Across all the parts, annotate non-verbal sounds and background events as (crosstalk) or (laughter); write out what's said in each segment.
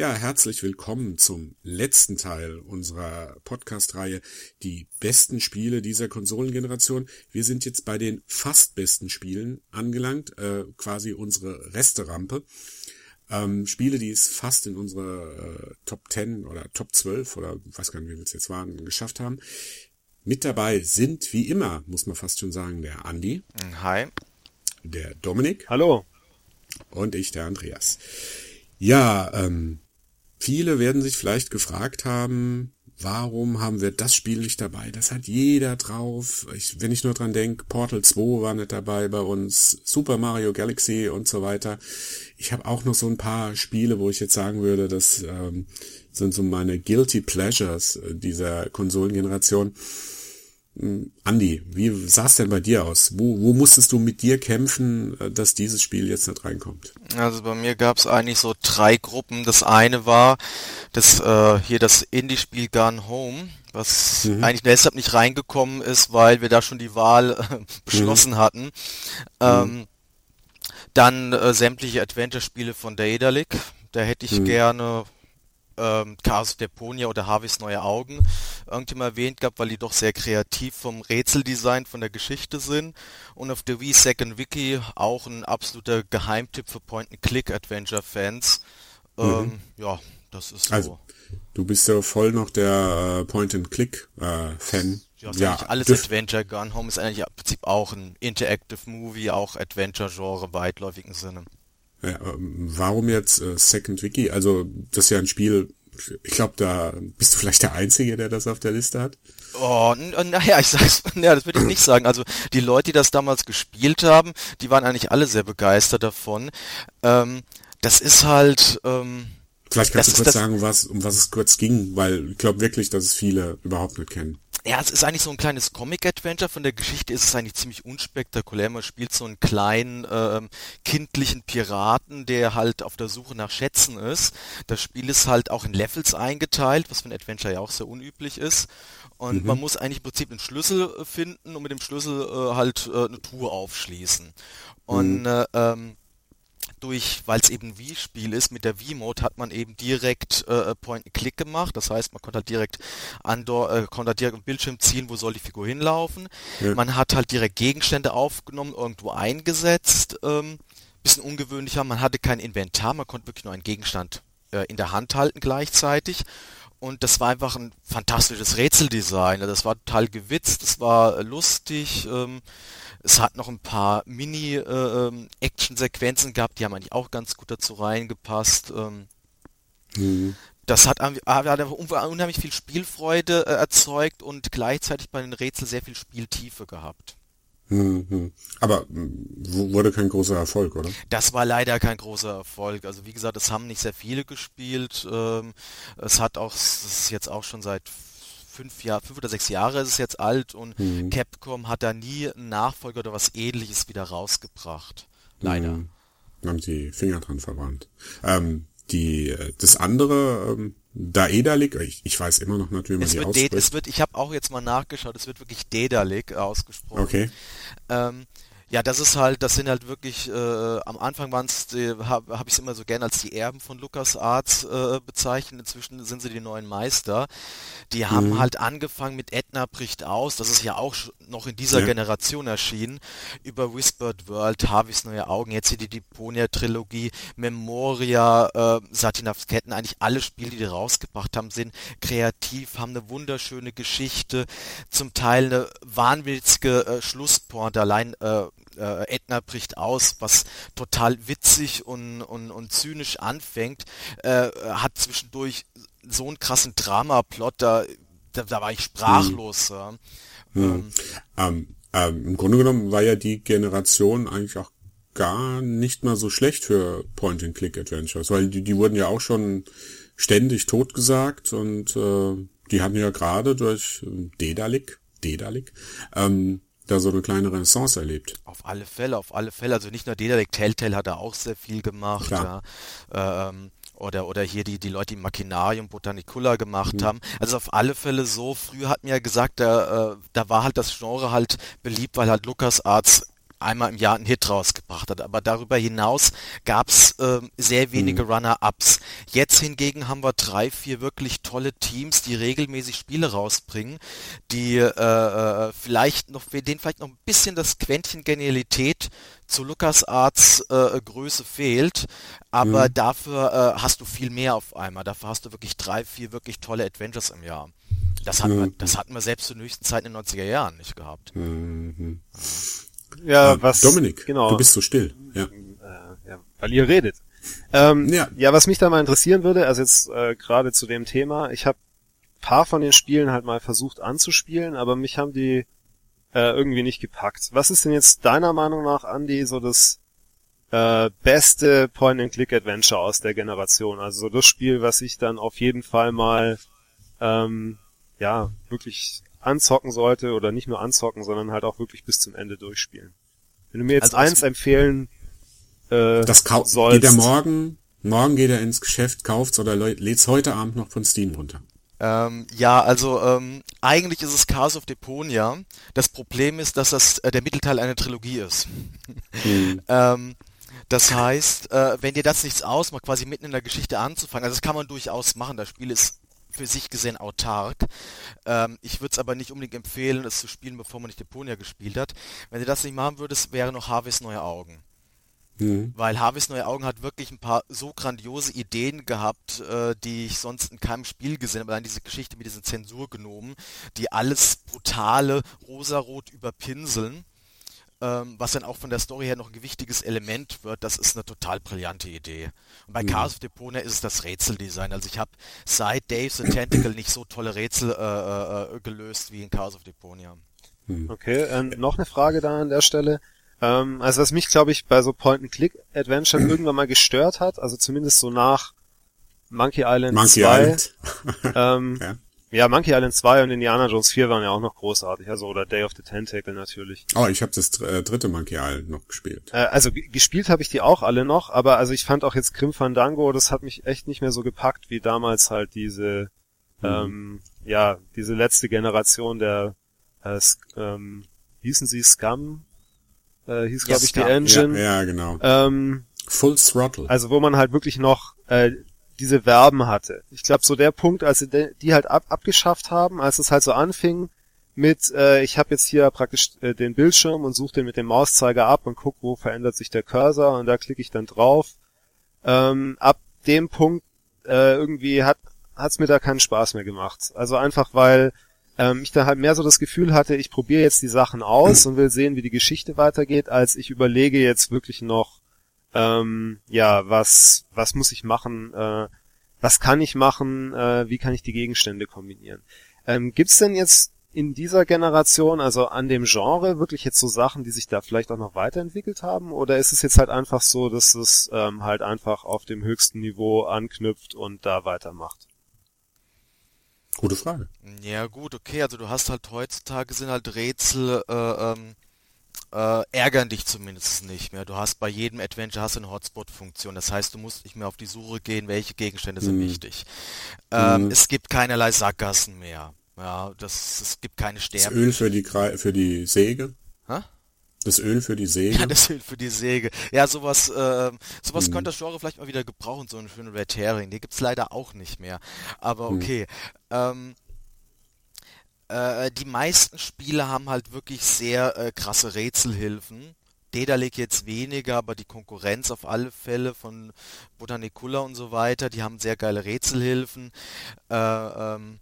Ja, herzlich willkommen zum letzten Teil unserer Podcast-Reihe Die besten Spiele dieser Konsolengeneration. Wir sind jetzt bei den fast besten Spielen angelangt, äh, quasi unsere Resterampe. Ähm, Spiele, die es fast in unsere äh, Top 10 oder Top 12 oder weiß gar nicht, wie wir es jetzt waren, geschafft haben. Mit dabei sind, wie immer, muss man fast schon sagen, der Andi. Hi. Der Dominik. Hallo. Und ich, der Andreas. Ja, ähm, Viele werden sich vielleicht gefragt haben, warum haben wir das Spiel nicht dabei? Das hat jeder drauf. Ich, wenn ich nur dran denke, Portal 2 war nicht dabei bei uns, Super Mario Galaxy und so weiter. Ich habe auch noch so ein paar Spiele, wo ich jetzt sagen würde, das ähm, sind so meine Guilty Pleasures äh, dieser Konsolengeneration. Andi, wie sah es denn bei dir aus? Wo, wo musstest du mit dir kämpfen, äh, dass dieses Spiel jetzt nicht reinkommt? Also bei mir gab es eigentlich so drei Gruppen. Das eine war das äh, hier das Indie-Spiel Gun Home, was mhm. eigentlich deshalb nicht reingekommen ist, weil wir da schon die Wahl äh, beschlossen mhm. hatten. Mhm. Ähm, mhm. Dann äh, sämtliche Adventure-Spiele von Daedalic. Da hätte ich mhm. gerne ähm, Chaos Deponia oder Harveys neue Augen irgendwie mal erwähnt gehabt, weil die doch sehr kreativ vom Rätseldesign, von der Geschichte sind. Und auf der Wii Second Wiki auch ein absoluter Geheimtipp für Point-and-Click-Adventure-Fans. Mhm. Ähm, ja, das ist so. Also, du bist ja voll noch der äh, Point-and-Click-Fan. Äh, ja, ja alles Adventure. Gun Home ist eigentlich im Prinzip auch ein Interactive Movie, auch Adventure-Genre weitläufigen Sinne. Ja, ähm, warum jetzt äh, Second Wiki? Also das ist ja ein Spiel, ich glaube, da bist du vielleicht der Einzige, der das auf der Liste hat. Oh, naja, ich sag's, (laughs) ja, das würde ich nicht sagen. Also die Leute, die das damals gespielt haben, die waren eigentlich alle sehr begeistert davon. Ähm, das ist halt. Ähm, Vielleicht kannst du kurz sagen, was, um was es kurz ging, weil ich glaube wirklich, dass es viele überhaupt nicht kennen ja, es ist eigentlich so ein kleines Comic-Adventure. Von der Geschichte ist es eigentlich ziemlich unspektakulär. Man spielt so einen kleinen, ähm, kindlichen Piraten, der halt auf der Suche nach Schätzen ist. Das Spiel ist halt auch in Levels eingeteilt, was für ein Adventure ja auch sehr unüblich ist. Und mhm. man muss eigentlich im Prinzip einen Schlüssel äh, finden und mit dem Schlüssel äh, halt äh, eine Truhe aufschließen. Und mhm. äh, ähm, durch, weil es eben Wii-Spiel ist, mit der Wii-Mode hat man eben direkt äh, Point-and-Click gemacht. Das heißt, man konnte halt direkt an äh, konnte halt direkt im Bildschirm ziehen, wo soll die Figur hinlaufen. Ja. Man hat halt direkt Gegenstände aufgenommen, irgendwo eingesetzt. Ähm, bisschen ungewöhnlicher, man hatte kein Inventar, man konnte wirklich nur einen Gegenstand äh, in der Hand halten gleichzeitig. Und das war einfach ein fantastisches Rätseldesign. Das war total gewitzt, das war lustig. Ähm, es hat noch ein paar Mini-Action-Sequenzen äh, gehabt, die haben eigentlich auch ganz gut dazu reingepasst. Ähm, mhm. Das hat, hat unheimlich viel Spielfreude äh, erzeugt und gleichzeitig bei den Rätseln sehr viel Spieltiefe gehabt. Mhm. Aber wurde kein großer Erfolg, oder? Das war leider kein großer Erfolg. Also wie gesagt, es haben nicht sehr viele gespielt. Ähm, es hat auch, es ist jetzt auch schon seit fünf Jahre, fünf oder sechs Jahre ist es jetzt alt und mhm. Capcom hat da nie einen Nachfolger oder was ähnliches wieder rausgebracht. Leider. Mhm. Haben die Finger dran verbrannt. Ähm, die, äh, das andere, ähm, Daedalic, ich, ich weiß immer noch nicht, wie man es die ausspricht. Es wird, ich habe auch jetzt mal nachgeschaut, es wird wirklich Daedalic ausgesprochen. Okay. Ähm, ja, das ist halt, das sind halt wirklich, äh, am Anfang waren es, habe hab ich es immer so gern als die Erben von Lukas Arts äh, bezeichnet, inzwischen sind sie die neuen Meister. Die haben mhm. halt angefangen mit Edna bricht aus, das ist ja auch noch in dieser ja. Generation erschienen, über Whispered World, Harveys neue Augen, jetzt hier die Deponia-Trilogie, Memoria, äh, Satinavs Ketten, eigentlich alle Spiele, die die rausgebracht haben, sind kreativ, haben eine wunderschöne Geschichte, zum Teil eine wahnwitzige äh, Schlusspointe, allein äh, äh, Edna bricht aus, was total witzig und, und, und zynisch anfängt, äh, hat zwischendurch so einen krassen Drama-Plot, da, da, da, war ich sprachlos. Hm. Ja. Hm. Ähm, ähm, ähm, Im Grunde genommen war ja die Generation eigentlich auch gar nicht mal so schlecht für Point-and-Click-Adventures, weil die, die wurden ja auch schon ständig totgesagt und äh, die hatten ja gerade durch Dedalik, Dedalik, ähm, da so eine kleine Renaissance erlebt. Auf alle Fälle, auf alle Fälle. Also nicht nur Dedalek, Telltale hat er auch sehr viel gemacht. Ja. Ähm, oder, oder hier die, die Leute, die Machinarium Botanicula gemacht mhm. haben. Also auf alle Fälle so. Früher hat mir ja gesagt, da, äh, da war halt das Genre halt beliebt, weil halt Lukas Arts einmal im Jahr einen Hit rausgebracht hat. Aber darüber hinaus gab's äh, sehr wenige mhm. Runner-Ups. Jetzt hingegen haben wir drei, vier wirklich tolle Teams, die regelmäßig Spiele rausbringen, die äh, äh vielleicht noch, denen vielleicht noch ein bisschen das Quäntchen Genialität zu LucasArts äh, Größe fehlt, aber mhm. dafür äh, hast du viel mehr auf einmal. Dafür hast du wirklich drei, vier wirklich tolle Adventures im Jahr. Das hatten, mhm. wir, das hatten wir selbst zur höchsten Zeit in den 90er Jahren nicht gehabt. Mhm. Ja, äh, was. Dominik, genau. du bist so still. Ja. Äh, ja weil ihr redet. Ähm, ja. ja, was mich da mal interessieren würde, also jetzt äh, gerade zu dem Thema, ich habe paar von den Spielen halt mal versucht anzuspielen, aber mich haben die äh, irgendwie nicht gepackt. Was ist denn jetzt deiner Meinung nach, Andy, so das äh, beste Point-and-Click-Adventure aus der Generation? Also so das Spiel, was ich dann auf jeden Fall mal ähm, ja wirklich anzocken sollte oder nicht nur anzocken, sondern halt auch wirklich bis zum Ende durchspielen. Wenn du mir jetzt also eins empfehlen äh, das sollst, geht er morgen, morgen geht er ins Geschäft, kauft's oder lädt's heute Abend noch von Steam runter. Ähm, ja, also ähm, eigentlich ist es Chaos of Deponia. Das Problem ist, dass das äh, der Mittelteil einer Trilogie ist. Mhm. (laughs) ähm, das heißt, äh, wenn dir das nichts ausmacht, quasi mitten in der Geschichte anzufangen, also das kann man durchaus machen. Das Spiel ist für sich gesehen autark. Ähm, ich würde es aber nicht unbedingt empfehlen, es zu spielen, bevor man nicht Deponia gespielt hat. Wenn du das nicht machen würdest, wäre noch Harveys neue Augen. Mhm. Weil Harveys Neue Augen hat wirklich ein paar so grandiose Ideen gehabt, äh, die ich sonst in keinem Spiel gesehen habe. Allein diese Geschichte mit diesen Zensurgenomen, die alles brutale rosarot überpinseln. Ähm, was dann auch von der Story her noch ein gewichtiges Element wird, das ist eine total brillante Idee. Und bei mhm. Chaos of Deponia ist es das Rätseldesign. Also ich habe seit Dave the Tentacle nicht so tolle Rätsel äh, äh, gelöst wie in Chaos of Deponia. Mhm. Okay, äh, noch eine Frage da an der Stelle. Ähm, also was mich, glaube ich, bei so Point-and-Click-Adventure irgendwann mal gestört hat, also zumindest so nach Monkey Island Monkey 2. Island. ähm, (laughs) ja. Ja. Monkey Island 2 und Indiana Jones 4 waren ja auch noch großartig, also oder Day of the Tentacle natürlich. Oh, ich habe das äh, dritte Monkey Island noch gespielt. Äh, also gespielt habe ich die auch alle noch, aber also ich fand auch jetzt Grim Fandango, das hat mich echt nicht mehr so gepackt wie damals halt diese, mhm. ähm, ja, diese letzte Generation der, äh, ähm, hießen sie Scum äh, hieß glaube ich die Engine. Ja, ja genau. Ähm, Full Throttle. Also wo man halt wirklich noch äh, diese Verben hatte. Ich glaube so der Punkt, als sie die halt ab, abgeschafft haben, als es halt so anfing mit, äh, ich habe jetzt hier praktisch äh, den Bildschirm und suche den mit dem Mauszeiger ab und guck, wo verändert sich der Cursor und da klicke ich dann drauf. Ähm, ab dem Punkt äh, irgendwie hat hat's mir da keinen Spaß mehr gemacht. Also einfach weil ähm, ich da halt mehr so das Gefühl hatte, ich probiere jetzt die Sachen aus (clears throat) und will sehen, wie die Geschichte weitergeht, als ich überlege jetzt wirklich noch, ähm, ja, was, was muss ich machen, äh, was kann ich machen, äh, wie kann ich die Gegenstände kombinieren. Ähm, gibt's denn jetzt in dieser Generation, also an dem Genre, wirklich jetzt so Sachen, die sich da vielleicht auch noch weiterentwickelt haben? Oder ist es jetzt halt einfach so, dass es ähm, halt einfach auf dem höchsten Niveau anknüpft und da weitermacht? Gute Frage. Ja gut, okay, also du hast halt heutzutage sind halt Rätsel, äh, ähm, äh, ärgern dich zumindest nicht mehr. Du hast bei jedem Adventure hast eine Hotspot-Funktion. Das heißt, du musst nicht mehr auf die Suche gehen, welche Gegenstände sind mhm. wichtig. Ähm, mhm. Es gibt keinerlei Sackgassen mehr. Ja, das, es gibt keine Sterben. Das Öl für die, für die Säge? Hä? Das Öl für die Säge? Ja, (laughs) das Öl für die Säge. Ja, sowas, äh, sowas hm. könnte das Genre vielleicht mal wieder gebrauchen, so einen schönen Red Herring. Die gibt's leider auch nicht mehr. Aber hm. okay. Hm. Ähm, äh, die meisten Spiele haben halt wirklich sehr äh, krasse Rätselhilfen. Dedalic jetzt weniger, aber die Konkurrenz auf alle Fälle von Botanicula und so weiter, die haben sehr geile Rätselhilfen. Äh, ähm,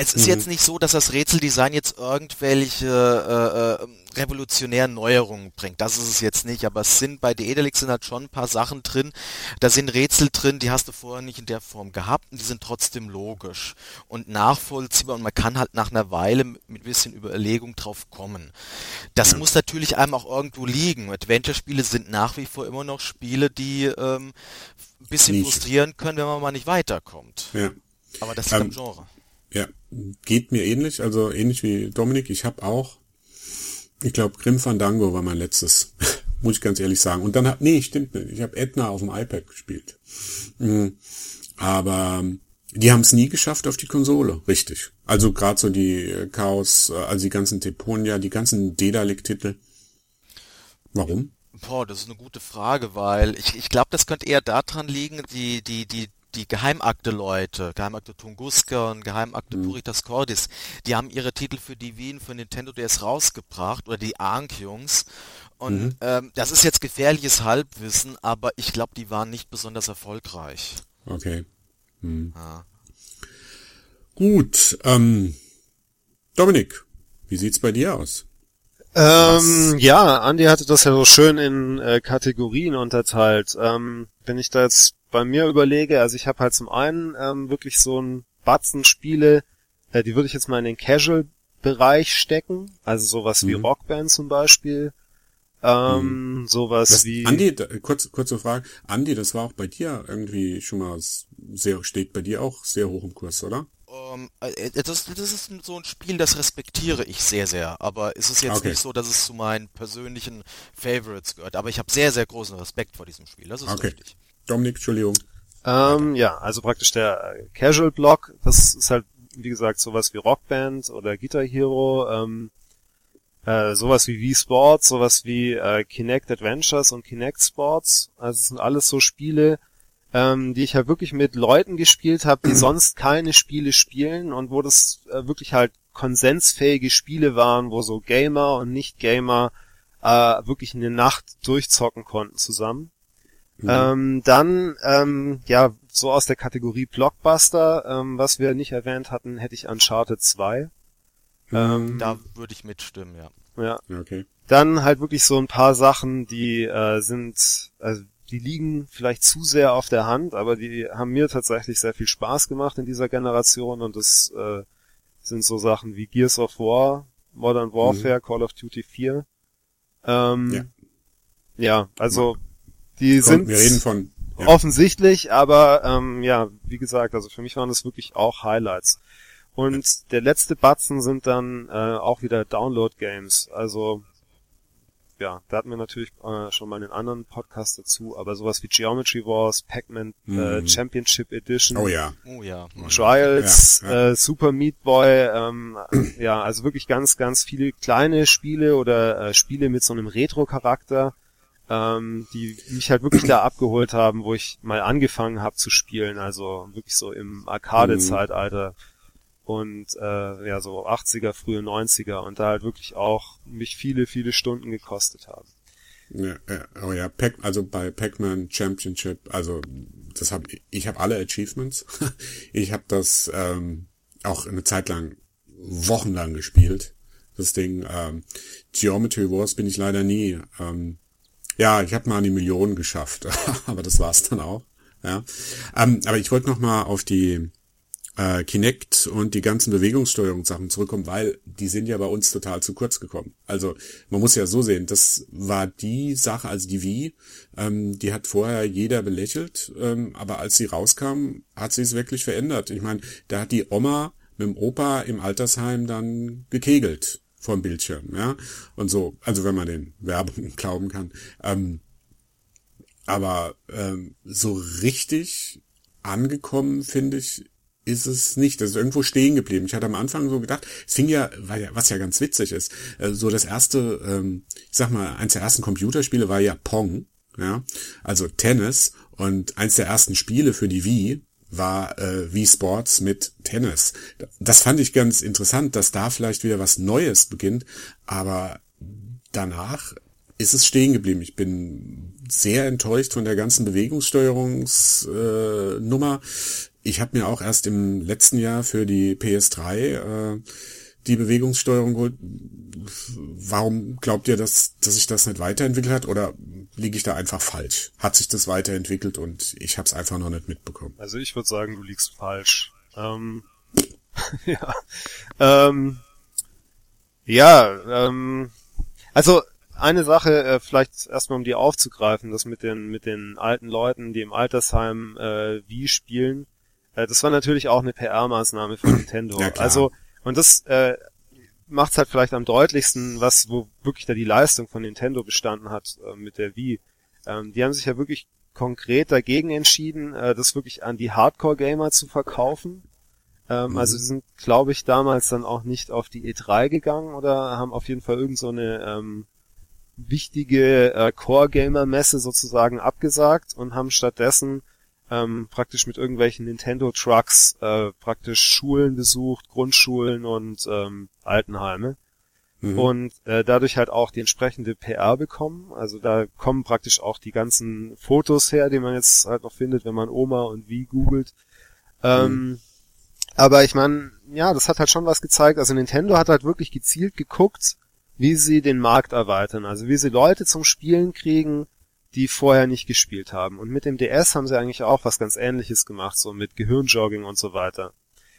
es ist mhm. jetzt nicht so, dass das Rätseldesign jetzt irgendwelche äh, äh, revolutionären Neuerungen bringt. Das ist es jetzt nicht, aber es sind bei Daedalix sind halt schon ein paar Sachen drin. Da sind Rätsel drin, die hast du vorher nicht in der Form gehabt und die sind trotzdem logisch und nachvollziehbar und man kann halt nach einer Weile mit ein bisschen Überlegung drauf kommen. Das ja. muss natürlich einem auch irgendwo liegen. Adventure-Spiele sind nach wie vor immer noch Spiele, die ähm, ein bisschen nicht. frustrieren können, wenn man mal nicht weiterkommt. Ja. Aber das ist ähm, im Genre. Geht mir ähnlich, also ähnlich wie Dominik. Ich habe auch, ich glaube, Grim Fandango war mein letztes, (laughs) muss ich ganz ehrlich sagen. Und dann hab, nee, stimmt nicht. Ich habe Edna auf dem iPad gespielt. Mhm. Aber Die haben es nie geschafft auf die Konsole, richtig. Also gerade so die äh, Chaos, äh, also die ganzen Teponia, die ganzen Dedalic-Titel. Warum? Boah, das ist eine gute Frage, weil ich, ich glaube, das könnte eher daran liegen, die, die, die, die Geheimakte-Leute, Geheimakte Tunguska und Geheimakte mhm. Puritas Cordis, die haben ihre Titel für die Wien, für Nintendo DS rausgebracht, oder die Ark-Jungs. Und mhm. ähm, das ist jetzt gefährliches Halbwissen, aber ich glaube, die waren nicht besonders erfolgreich. Okay. Hm. Ah. Gut, ähm, Dominik, wie sieht's bei dir aus? Ähm, ja, Andi hatte das ja so schön in äh, Kategorien unterteilt. Ähm, wenn ich da jetzt bei mir überlege, also ich habe halt zum einen ähm, wirklich so ein Batzen Spiele, äh, die würde ich jetzt mal in den Casual-Bereich stecken, also sowas mhm. wie Rockband zum Beispiel. Ähm, mhm. sowas das, wie. Andi, da, kurz, kurze Frage. Andi, das war auch bei dir irgendwie schon mal sehr, steht bei dir auch sehr hoch im Kurs, oder? Um, ähm, äh, das, das ist so ein Spiel, das respektiere ich sehr, sehr. Aber es ist jetzt okay. nicht so, dass es zu meinen persönlichen Favorites gehört. Aber ich habe sehr, sehr großen Respekt vor diesem Spiel. Das ist okay. richtig. Dominik, Entschuldigung. Ähm, ja, also praktisch der äh, Casual Block, das ist halt, wie gesagt, sowas wie Rockband oder Guitar Hero. Ähm, äh, sowas wie Wii Sports, sowas wie äh, Kinect Adventures und Kinect Sports. Also es sind alles so Spiele, ähm, die ich halt wirklich mit Leuten gespielt habe, die (clears throat) sonst keine Spiele spielen und wo das äh, wirklich halt konsensfähige Spiele waren, wo so Gamer und Nicht-Gamer äh, wirklich eine Nacht durchzocken konnten zusammen. Mhm. Ähm, dann, ähm, ja, so aus der Kategorie Blockbuster, ähm, was wir nicht erwähnt hatten, hätte ich Uncharted 2. Ähm, da würde ich mitstimmen, ja. Ja. Okay. Dann halt wirklich so ein paar Sachen, die äh, sind, also die liegen vielleicht zu sehr auf der Hand, aber die haben mir tatsächlich sehr viel Spaß gemacht in dieser Generation und das äh, sind so Sachen wie Gears of War, Modern Warfare, mhm. Call of Duty 4. Ähm, ja. ja, also die Komm, sind wir reden von ja. offensichtlich, aber ähm, ja, wie gesagt, also für mich waren das wirklich auch Highlights. Und der letzte Batzen sind dann äh, auch wieder Download-Games. Also ja, da hatten wir natürlich äh, schon mal einen anderen Podcast dazu, aber sowas wie Geometry Wars, Pac-Man äh, mhm. Championship Edition, oh ja, oh ja, Trials, ja, ja. Äh, Super Meat Boy, ähm, ja, also wirklich ganz, ganz viele kleine Spiele oder äh, Spiele mit so einem Retro-Charakter, ähm, die mich halt wirklich da abgeholt haben, wo ich mal angefangen habe zu spielen, also wirklich so im Arcade-Zeitalter. Und äh, ja so 80er, frühe 90er und da halt wirklich auch mich viele, viele Stunden gekostet haben. Ja, oh ja, Pac, also bei Pac-Man Championship, also das hab ich habe alle Achievements. (laughs) ich habe das ähm, auch eine Zeit lang wochenlang gespielt. Das Ding ähm, Geometry Wars bin ich leider nie. Ähm, ja, ich habe mal an die Millionen geschafft, (laughs) aber das war's dann auch. Ja, ähm, aber ich wollte noch mal auf die äh, Kinect und die ganzen Bewegungssteuerungssachen zurückkommen, weil die sind ja bei uns total zu kurz gekommen. Also man muss ja so sehen, das war die Sache, also die Wii, ähm, die hat vorher jeder belächelt, ähm, aber als sie rauskam, hat sie es wirklich verändert. Ich meine, da hat die Oma mit dem Opa im Altersheim dann gekegelt vom Bildschirm, ja, und so, also wenn man den Werbung (laughs) glauben kann. Ähm, aber ähm, so richtig angekommen, finde ich, ist es nicht. Das ist irgendwo stehen geblieben. Ich hatte am Anfang so gedacht, es fing ja, was ja ganz witzig ist, äh, so das erste, ähm, ich sag mal, eins der ersten Computerspiele war ja Pong, ja, also Tennis und eins der ersten Spiele für die Wii war äh, Wii Sports mit Tennis. Das fand ich ganz interessant, dass da vielleicht wieder was Neues beginnt, aber danach ist es stehen geblieben. Ich bin sehr enttäuscht von der ganzen Bewegungssteuerungsnummer. Äh, ich habe mir auch erst im letzten Jahr für die PS3 äh, die Bewegungssteuerung geholt. Warum glaubt ihr, dass, dass sich das nicht weiterentwickelt hat? Oder liege ich da einfach falsch? Hat sich das weiterentwickelt und ich habe es einfach noch nicht mitbekommen? Also ich würde sagen, du liegst falsch. Ähm, (laughs) ja. Ähm, ja, ähm, also eine Sache, äh, vielleicht erstmal um die aufzugreifen, das mit den mit den alten Leuten, die im Altersheim äh, wie spielen. Äh, das war natürlich auch eine PR-Maßnahme von (clears throat) Nintendo. Ja, also, und das äh, macht es halt vielleicht am deutlichsten, was, wo wirklich da die Leistung von Nintendo bestanden hat äh, mit der Wii. Ähm, die haben sich ja wirklich konkret dagegen entschieden, äh, das wirklich an die Hardcore-Gamer zu verkaufen. Ähm, mhm. Also die sind, glaube ich, damals dann auch nicht auf die E3 gegangen oder haben auf jeden Fall irgend so eine ähm, wichtige äh, Core-Gamer-Messe sozusagen abgesagt und haben stattdessen ähm, praktisch mit irgendwelchen Nintendo-Trucks äh, praktisch Schulen besucht, Grundschulen und ähm, Altenheime. Mhm. Und äh, dadurch halt auch die entsprechende PR bekommen. Also da kommen praktisch auch die ganzen Fotos her, die man jetzt halt noch findet, wenn man Oma und wie googelt. Ähm, mhm. Aber ich meine, ja, das hat halt schon was gezeigt. Also Nintendo hat halt wirklich gezielt geguckt, wie sie den Markt erweitern. Also wie sie Leute zum Spielen kriegen, die vorher nicht gespielt haben. Und mit dem DS haben sie eigentlich auch was ganz ähnliches gemacht, so mit Gehirnjogging und so weiter.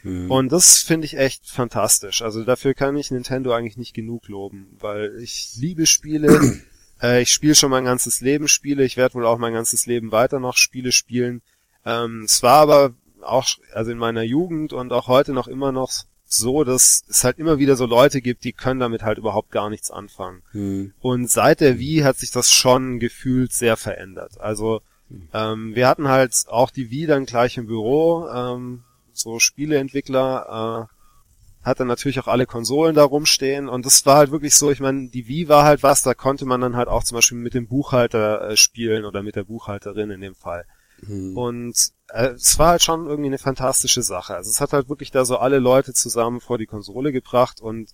Mhm. Und das finde ich echt fantastisch. Also dafür kann ich Nintendo eigentlich nicht genug loben, weil ich liebe Spiele. (clears throat) äh, ich spiele schon mein ganzes Leben Spiele. Ich werde wohl auch mein ganzes Leben weiter noch Spiele spielen. Ähm, es war aber auch, also in meiner Jugend und auch heute noch immer noch so, dass es halt immer wieder so Leute gibt, die können damit halt überhaupt gar nichts anfangen. Mhm. Und seit der Wii hat sich das schon gefühlt sehr verändert. Also hm. ähm, wir hatten halt auch die Wii dann gleich im Büro, ähm, so Spieleentwickler äh, hat dann natürlich auch alle Konsolen da rumstehen und das war halt wirklich so, ich meine, die Wii war halt was, da konnte man dann halt auch zum Beispiel mit dem Buchhalter äh, spielen oder mit der Buchhalterin in dem Fall. Mhm. Und äh, es war halt schon irgendwie eine fantastische Sache. Also es hat halt wirklich da so alle Leute zusammen vor die Konsole gebracht und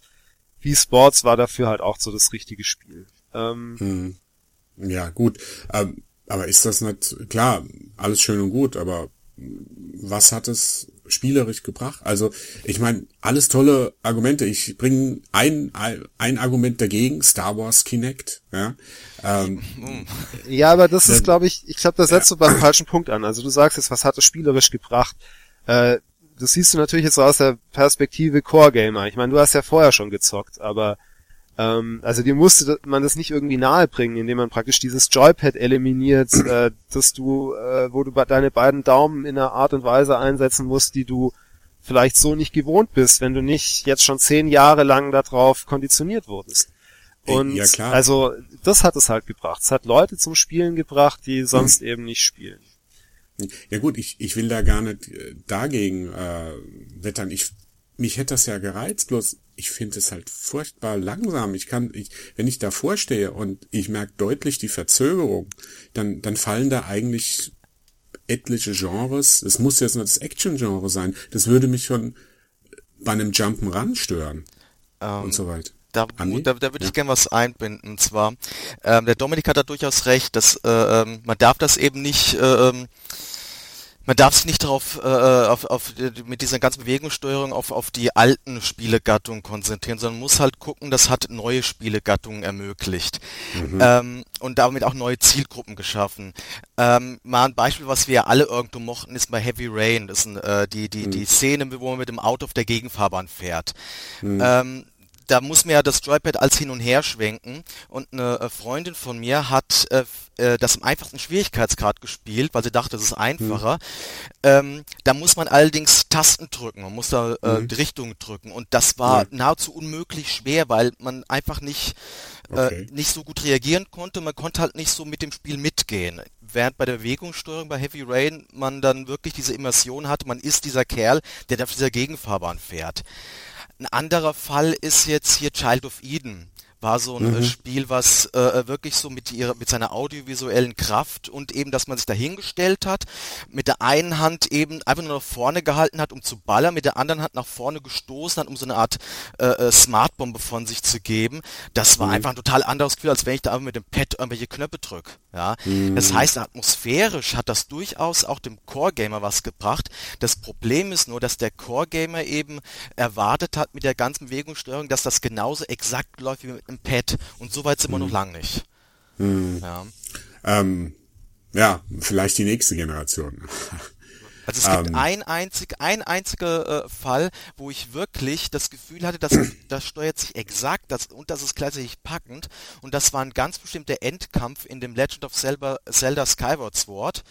Wii Sports war dafür halt auch so das richtige Spiel. Ähm, mhm. Ja, gut. Ähm, aber ist das nicht, klar, alles schön und gut, aber was hat es spielerisch gebracht? Also ich meine, alles tolle Argumente. Ich bringe ein, ein Argument dagegen, Star Wars Kinect. Ja, ähm, ja aber das ist, glaube ich, ich glaube, da setzt ja. du beim falschen Punkt an. Also du sagst jetzt, was hat es spielerisch gebracht? Äh, das siehst du natürlich jetzt so aus der Perspektive Core Gamer. Ich meine, du hast ja vorher schon gezockt, aber ähm, also dir musste man das nicht irgendwie nahebringen, indem man praktisch dieses Joypad eliminiert, (clears throat) äh, dass du, äh, wo du deine beiden Daumen in einer Art und Weise einsetzen musst, die du vielleicht so nicht gewohnt bist, wenn du nicht jetzt schon zehn Jahre lang darauf konditioniert wurdest. Und ja, klar. also das hat es halt gebracht. Es hat Leute zum Spielen gebracht, die sonst hm. eben nicht spielen. Ja gut, ich, ich will da gar nicht äh, dagegen äh, wettern. Ich mich hätte das ja gereizt, bloß ich finde es halt furchtbar langsam. Ich kann, ich, wenn ich davor stehe und ich merke deutlich die Verzögerung, dann, dann fallen da eigentlich etliche Genres. Es muss jetzt nur das Action-Genre sein. Das würde mich schon bei einem Jump'n'Run stören. Ähm, und so weiter. Da, da, da würde ich gerne was einbinden. Und zwar, ähm, der Dominik hat da durchaus recht, dass äh, ähm, man darf das eben nicht äh, ähm, man darf sich nicht darauf äh, auf, auf, mit dieser ganzen Bewegungssteuerung auf, auf die alten Spielegattungen konzentrieren, sondern muss halt gucken, das hat neue Spielegattungen ermöglicht mhm. ähm, und damit auch neue Zielgruppen geschaffen. Ähm, mal ein Beispiel, was wir alle irgendwo mochten, ist bei Heavy Rain. Das ist äh, die die mhm. die Szene, wo man mit dem Auto auf der Gegenfahrbahn fährt. Mhm. Ähm, da muss man ja das Joypad als hin und her schwenken und eine äh, Freundin von mir hat äh, äh, das im einfachsten Schwierigkeitsgrad gespielt, weil sie dachte, das ist einfacher. Mhm. Ähm, da muss man allerdings Tasten drücken, man muss da äh, mhm. die Richtung drücken und das war mhm. nahezu unmöglich schwer, weil man einfach nicht äh, okay. nicht so gut reagieren konnte, man konnte halt nicht so mit dem Spiel mitgehen. Während bei der Bewegungssteuerung bei Heavy Rain man dann wirklich diese Immersion hat, man ist dieser Kerl, der auf dieser Gegenfahrbahn fährt. Ein anderer Fall ist jetzt hier Child of Eden war so ein mhm. Spiel, was äh, wirklich so mit ihrer mit seiner audiovisuellen Kraft und eben, dass man sich dahingestellt hat, mit der einen Hand eben einfach nur nach vorne gehalten hat, um zu ballern, mit der anderen Hand nach vorne gestoßen hat, um so eine Art äh, äh, Smartbombe von sich zu geben. Das war mhm. einfach ein total anderes Gefühl, als wenn ich da einfach mit dem Pad irgendwelche Knöpfe drücke. Ja, mhm. das heißt, atmosphärisch hat das durchaus auch dem Core Gamer was gebracht. Das Problem ist nur, dass der Core Gamer eben erwartet hat mit der ganzen Bewegungssteuerung, dass das genauso exakt läuft wie mit im Pad und so weit sind wir hm. noch lang nicht. Hm. Ja. Ähm, ja, vielleicht die nächste Generation. (laughs) Also es gibt ähm, ein einzig, ein einziger äh, Fall, wo ich wirklich das Gefühl hatte, dass (clears throat) das steuert sich exakt das, und das ist gleichzeitig packend. Und das war ein ganz bestimmter Endkampf in dem Legend of Zelda, Zelda Skyward Sword,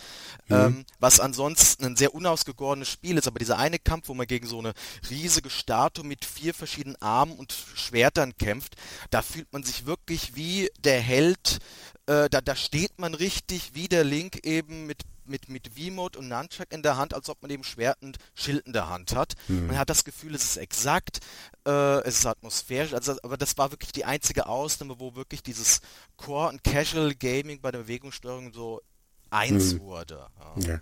mhm. ähm, was ansonsten ein sehr unausgegorenes Spiel ist, aber dieser eine Kampf, wo man gegen so eine riesige Statue mit vier verschiedenen Armen und Schwertern kämpft, da fühlt man sich wirklich wie der Held, äh, da, da steht man richtig wie der Link eben mit mit, mit V-Mode und Nunchuck in der Hand, als ob man eben Schwert und Schild in der Hand hat. Mhm. Man hat das Gefühl, es ist exakt, äh, es ist atmosphärisch, also, aber das war wirklich die einzige Ausnahme, wo wirklich dieses Core- und Casual Gaming bei der Bewegungssteuerung so eins hm. wurde. Ja. ja.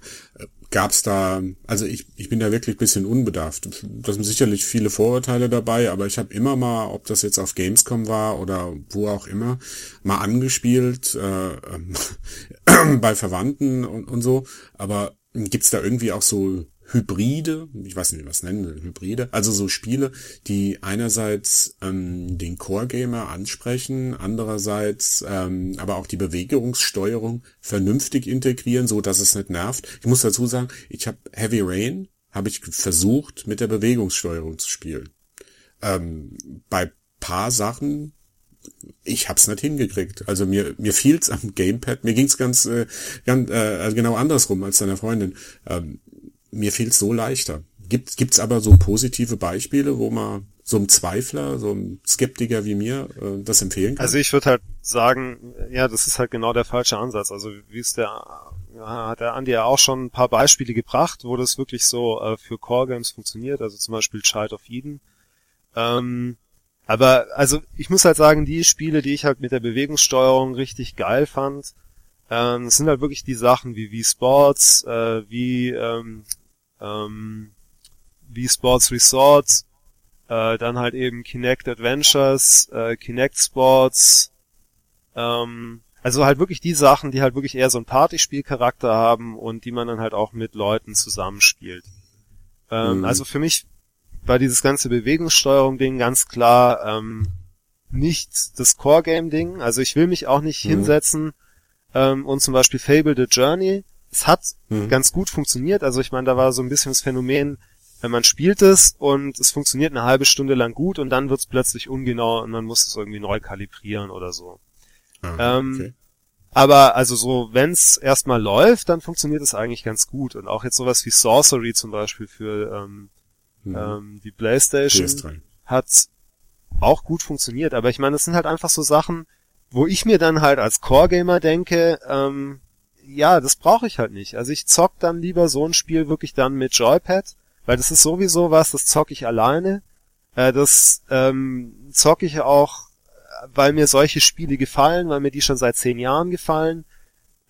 Gab's da, also ich, ich bin da wirklich bisschen unbedarft. Da sind sicherlich viele Vorurteile dabei, aber ich habe immer mal, ob das jetzt auf Gamescom war oder wo auch immer, mal angespielt äh, äh, (clears throat) bei Verwandten und, und so. Aber gibt's da irgendwie auch so Hybride, ich weiß nicht, wie man es nennen will, Hybride, also so Spiele, die einerseits ähm, den Core-Gamer ansprechen, andererseits ähm, aber auch die Bewegungssteuerung vernünftig integrieren, so dass es nicht nervt. Ich muss dazu sagen, ich habe Heavy Rain, habe ich versucht, mit der Bewegungssteuerung zu spielen. Ähm, bei paar Sachen ich hab's nicht hingekriegt. Also mir mir fiel's am Gamepad. Mir ging's ganz, äh, ganz äh, genau andersrum als deiner Freundin. Ähm, mir fiel so leichter. Gibt gibt's aber so positive Beispiele, wo man so einem Zweifler, so einem Skeptiker wie mir äh, das empfehlen kann? Also ich würde halt sagen, ja, das ist halt genau der falsche Ansatz. Also wie es der ja, hat der Andi ja auch schon ein paar Beispiele gebracht, wo das wirklich so äh, für Core Games funktioniert, also zum Beispiel Child of Eden. Ähm, aber also ich muss halt sagen, die Spiele, die ich halt mit der Bewegungssteuerung richtig geil fand, ähm, sind halt wirklich die Sachen wie wie Sports, äh, wie ähm, ähm, wie Sports Resorts, äh, dann halt eben Kinect Adventures, äh, Kinect Sports, ähm, also halt wirklich die Sachen, die halt wirklich eher so einen Partyspielcharakter haben und die man dann halt auch mit Leuten zusammenspielt. Ähm, mhm. Also für mich war dieses ganze Bewegungssteuerung-Ding ganz klar ähm, nicht das Core-Game-Ding. Also ich will mich auch nicht mhm. hinsetzen ähm, und zum Beispiel Fable the Journey es hat mhm. ganz gut funktioniert. Also ich meine, da war so ein bisschen das Phänomen, wenn man spielt es und es funktioniert eine halbe Stunde lang gut und dann wird es plötzlich ungenau und man muss es irgendwie neu kalibrieren oder so. Ah, ähm, okay. Aber also so, wenn es erstmal läuft, dann funktioniert es eigentlich ganz gut. Und auch jetzt sowas wie Sorcery zum Beispiel für ähm, mhm. ähm, die Playstation PS3. hat auch gut funktioniert. Aber ich meine, das sind halt einfach so Sachen, wo ich mir dann halt als Core-Gamer denke, ähm, ja, das brauche ich halt nicht. Also ich zock dann lieber so ein Spiel wirklich dann mit Joypad, weil das ist sowieso was, das zock ich alleine. Äh, das ähm, zock ich auch, weil mir solche Spiele gefallen, weil mir die schon seit zehn Jahren gefallen.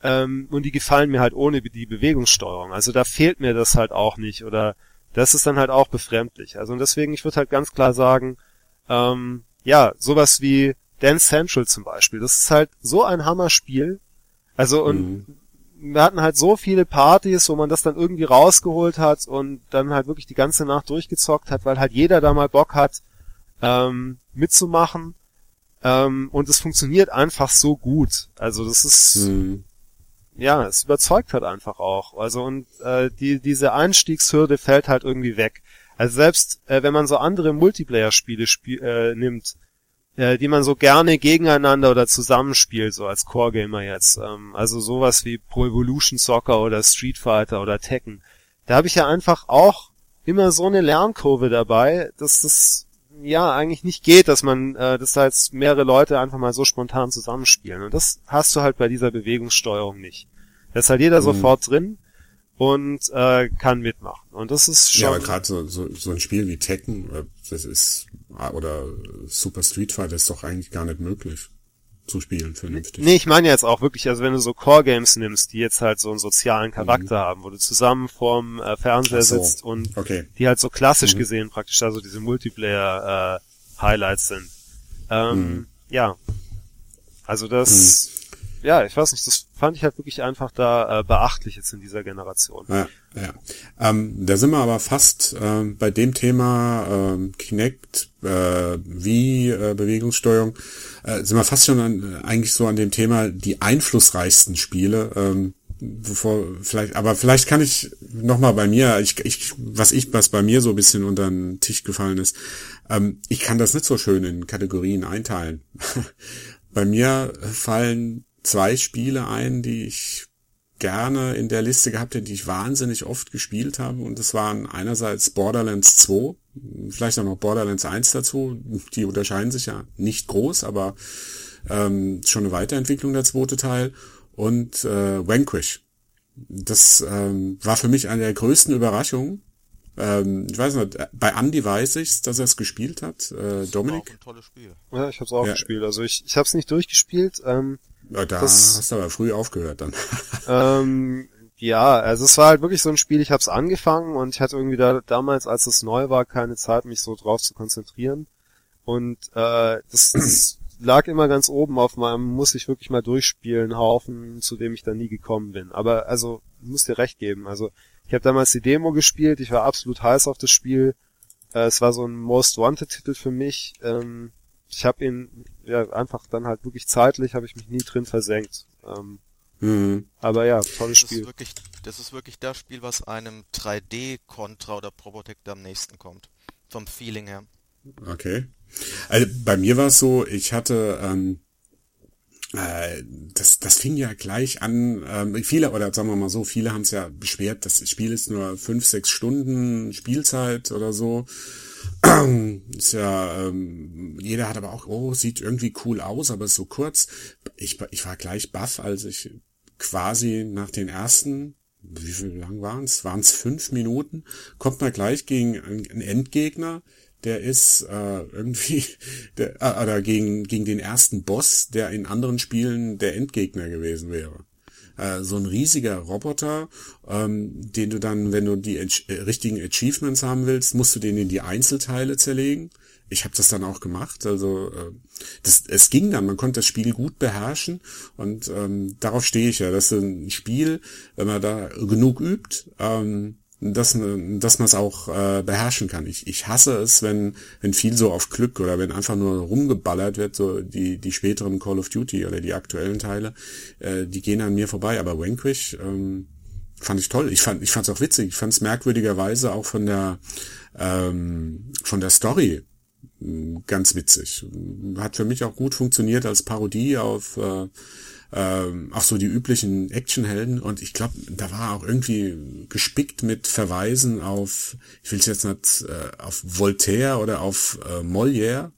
Ähm, und die gefallen mir halt ohne die Bewegungssteuerung. Also da fehlt mir das halt auch nicht. Oder das ist dann halt auch befremdlich. Also und deswegen, ich würde halt ganz klar sagen, ähm, ja, sowas wie Dance Central zum Beispiel, das ist halt so ein Hammerspiel. Also und mhm wir hatten halt so viele Partys, wo man das dann irgendwie rausgeholt hat und dann halt wirklich die ganze Nacht durchgezockt hat, weil halt jeder da mal Bock hat, ähm, mitzumachen. Ähm, und es funktioniert einfach so gut. Also das ist, mhm. Ja, es überzeugt halt einfach auch. Also und äh, die, diese Einstiegshürde fällt halt irgendwie weg. Also selbst äh, wenn man so andere Multiplayer-Spiele spiel, äh, nimmt, äh, die man so gerne gegeneinander oder zusammenspielt, so als Core-Gamer jetzt. Ähm, also sowas wie Pro Evolution Soccer oder Street Fighter oder Tekken. Da habe ich ja einfach auch immer so eine Lernkurve dabei, dass das ja eigentlich nicht geht, dass man, äh, das heißt, mehrere Leute einfach mal so spontan zusammenspielen. Und das hast du halt bei dieser Bewegungssteuerung nicht. Da ist halt jeder mhm. sofort drin und äh, kann mitmachen. Und das ist schon. Ja, aber gerade so, so, so ein Spiel wie Tekken, äh, das ist oder Super Street Fighter ist doch eigentlich gar nicht möglich zu spielen vernünftig. Nee, ich meine jetzt auch wirklich, also wenn du so Core Games nimmst, die jetzt halt so einen sozialen Charakter mhm. haben, wo du zusammen vorm äh, Fernseher so. sitzt und okay. die halt so klassisch mhm. gesehen praktisch also diese Multiplayer äh, Highlights sind. Ähm, mhm. Ja. Also das mhm ja, ich weiß nicht, das fand ich halt wirklich einfach da äh, beachtlich jetzt in dieser Generation. Ja, ja. Ähm, da sind wir aber fast äh, bei dem Thema äh, Kinect, äh, wie äh, Bewegungssteuerung, äh, sind wir fast schon an, äh, eigentlich so an dem Thema die einflussreichsten Spiele. Ähm, bevor vielleicht, aber vielleicht kann ich noch mal bei mir, ich, ich, was ich, was bei mir so ein bisschen unter den Tisch gefallen ist, ähm, ich kann das nicht so schön in Kategorien einteilen. (laughs) bei mir fallen zwei Spiele ein, die ich gerne in der Liste gehabt hätte, die ich wahnsinnig oft gespielt habe. Und das waren einerseits Borderlands 2, vielleicht auch noch Borderlands 1 dazu. Die unterscheiden sich ja nicht groß, aber ähm, schon eine Weiterentwicklung der zweite Teil und äh, Vanquish. Das ähm, war für mich eine der größten Überraschungen. Ähm, ich weiß nicht, bei Andy weiß ich, dass er es gespielt hat. Äh, Dominik? ein tolles Spiel. Ja, ich habe es auch Ja. gespielt. Also ich, ich habe es nicht durchgespielt. Ähm, da Das- hast du aber früh aufgehört dann. (laughs) ähm, ja, also es war halt wirklich so ein Spiel, ich habe es angefangen und ich hatte irgendwie da damals, als es neu war, keine Zeit, mich so drauf zu konzentrieren. Und äh, das, das lag immer ganz oben auf meinem muss ich wirklich mal durchspielen Haufen, zu dem ich dann nie gekommen bin. Aber also, ich muss dir recht geben. Also ich habe damals die Demo gespielt, ich war absolut heiß auf das Spiel. Äh, es war so ein Most Wanted Titel für mich. Ähm, ich habe ihn ja einfach dann halt wirklich zeitlich, habe ich mich nie drin versenkt. Ähm, Mhm. aber ja, tolles Das ist Spiel. wirklich, das ist wirklich das Spiel, was einem 3D Contra oder Probotector am nächsten kommt. Vom Feeling her. Okay. Also bei mir war es so, ich hatte ähm, äh, das, das fing ja gleich an, ähm, viele, oder sagen wir mal so, viele haben es ja beschwert, das Spiel ist nur fünf, sechs Stunden Spielzeit oder so. Ist ja, ähm, jeder hat aber auch, oh, sieht irgendwie cool aus, aber so kurz. Ich, ich war gleich baff, als ich quasi nach den ersten, wie viel lang waren es? Waren es fünf Minuten? Kommt man gleich gegen einen einen Endgegner, der ist äh, irgendwie, (laughs) der, äh, oder gegen, gegen den ersten Boss, der in anderen Spielen der Endgegner gewesen wäre. Äh, so ein riesiger Roboter, ähm, den du dann, wenn du die äh, richtigen Achievements haben willst, musst du den in die Einzelteile zerlegen. Ich habe das dann auch gemacht. Also äh, das, es ging dann, man konnte das Spiel gut beherrschen und ähm, darauf stehe ich ja. Das ist ein Spiel, wenn man da genug übt, ähm, dass, dass man es auch äh, beherrschen kann. Ich, ich hasse es, wenn, wenn viel so auf Glück oder wenn einfach nur rumgeballert wird, so die, die späteren Call of Duty oder die aktuellen Teile, äh, die gehen an mir vorbei. Aber Vanquish ähm, fand ich toll. Ich fand ich fand's auch witzig. Ich fand es merkwürdigerweise auch von der ähm, von der Story mh, ganz witzig. Hat für mich auch gut funktioniert als Parodie auf äh, ähm, auch so die üblichen Actionhelden und ich glaube, da war auch irgendwie gespickt mit Verweisen auf, ich will es jetzt nicht, äh, auf Voltaire oder auf äh, Molière.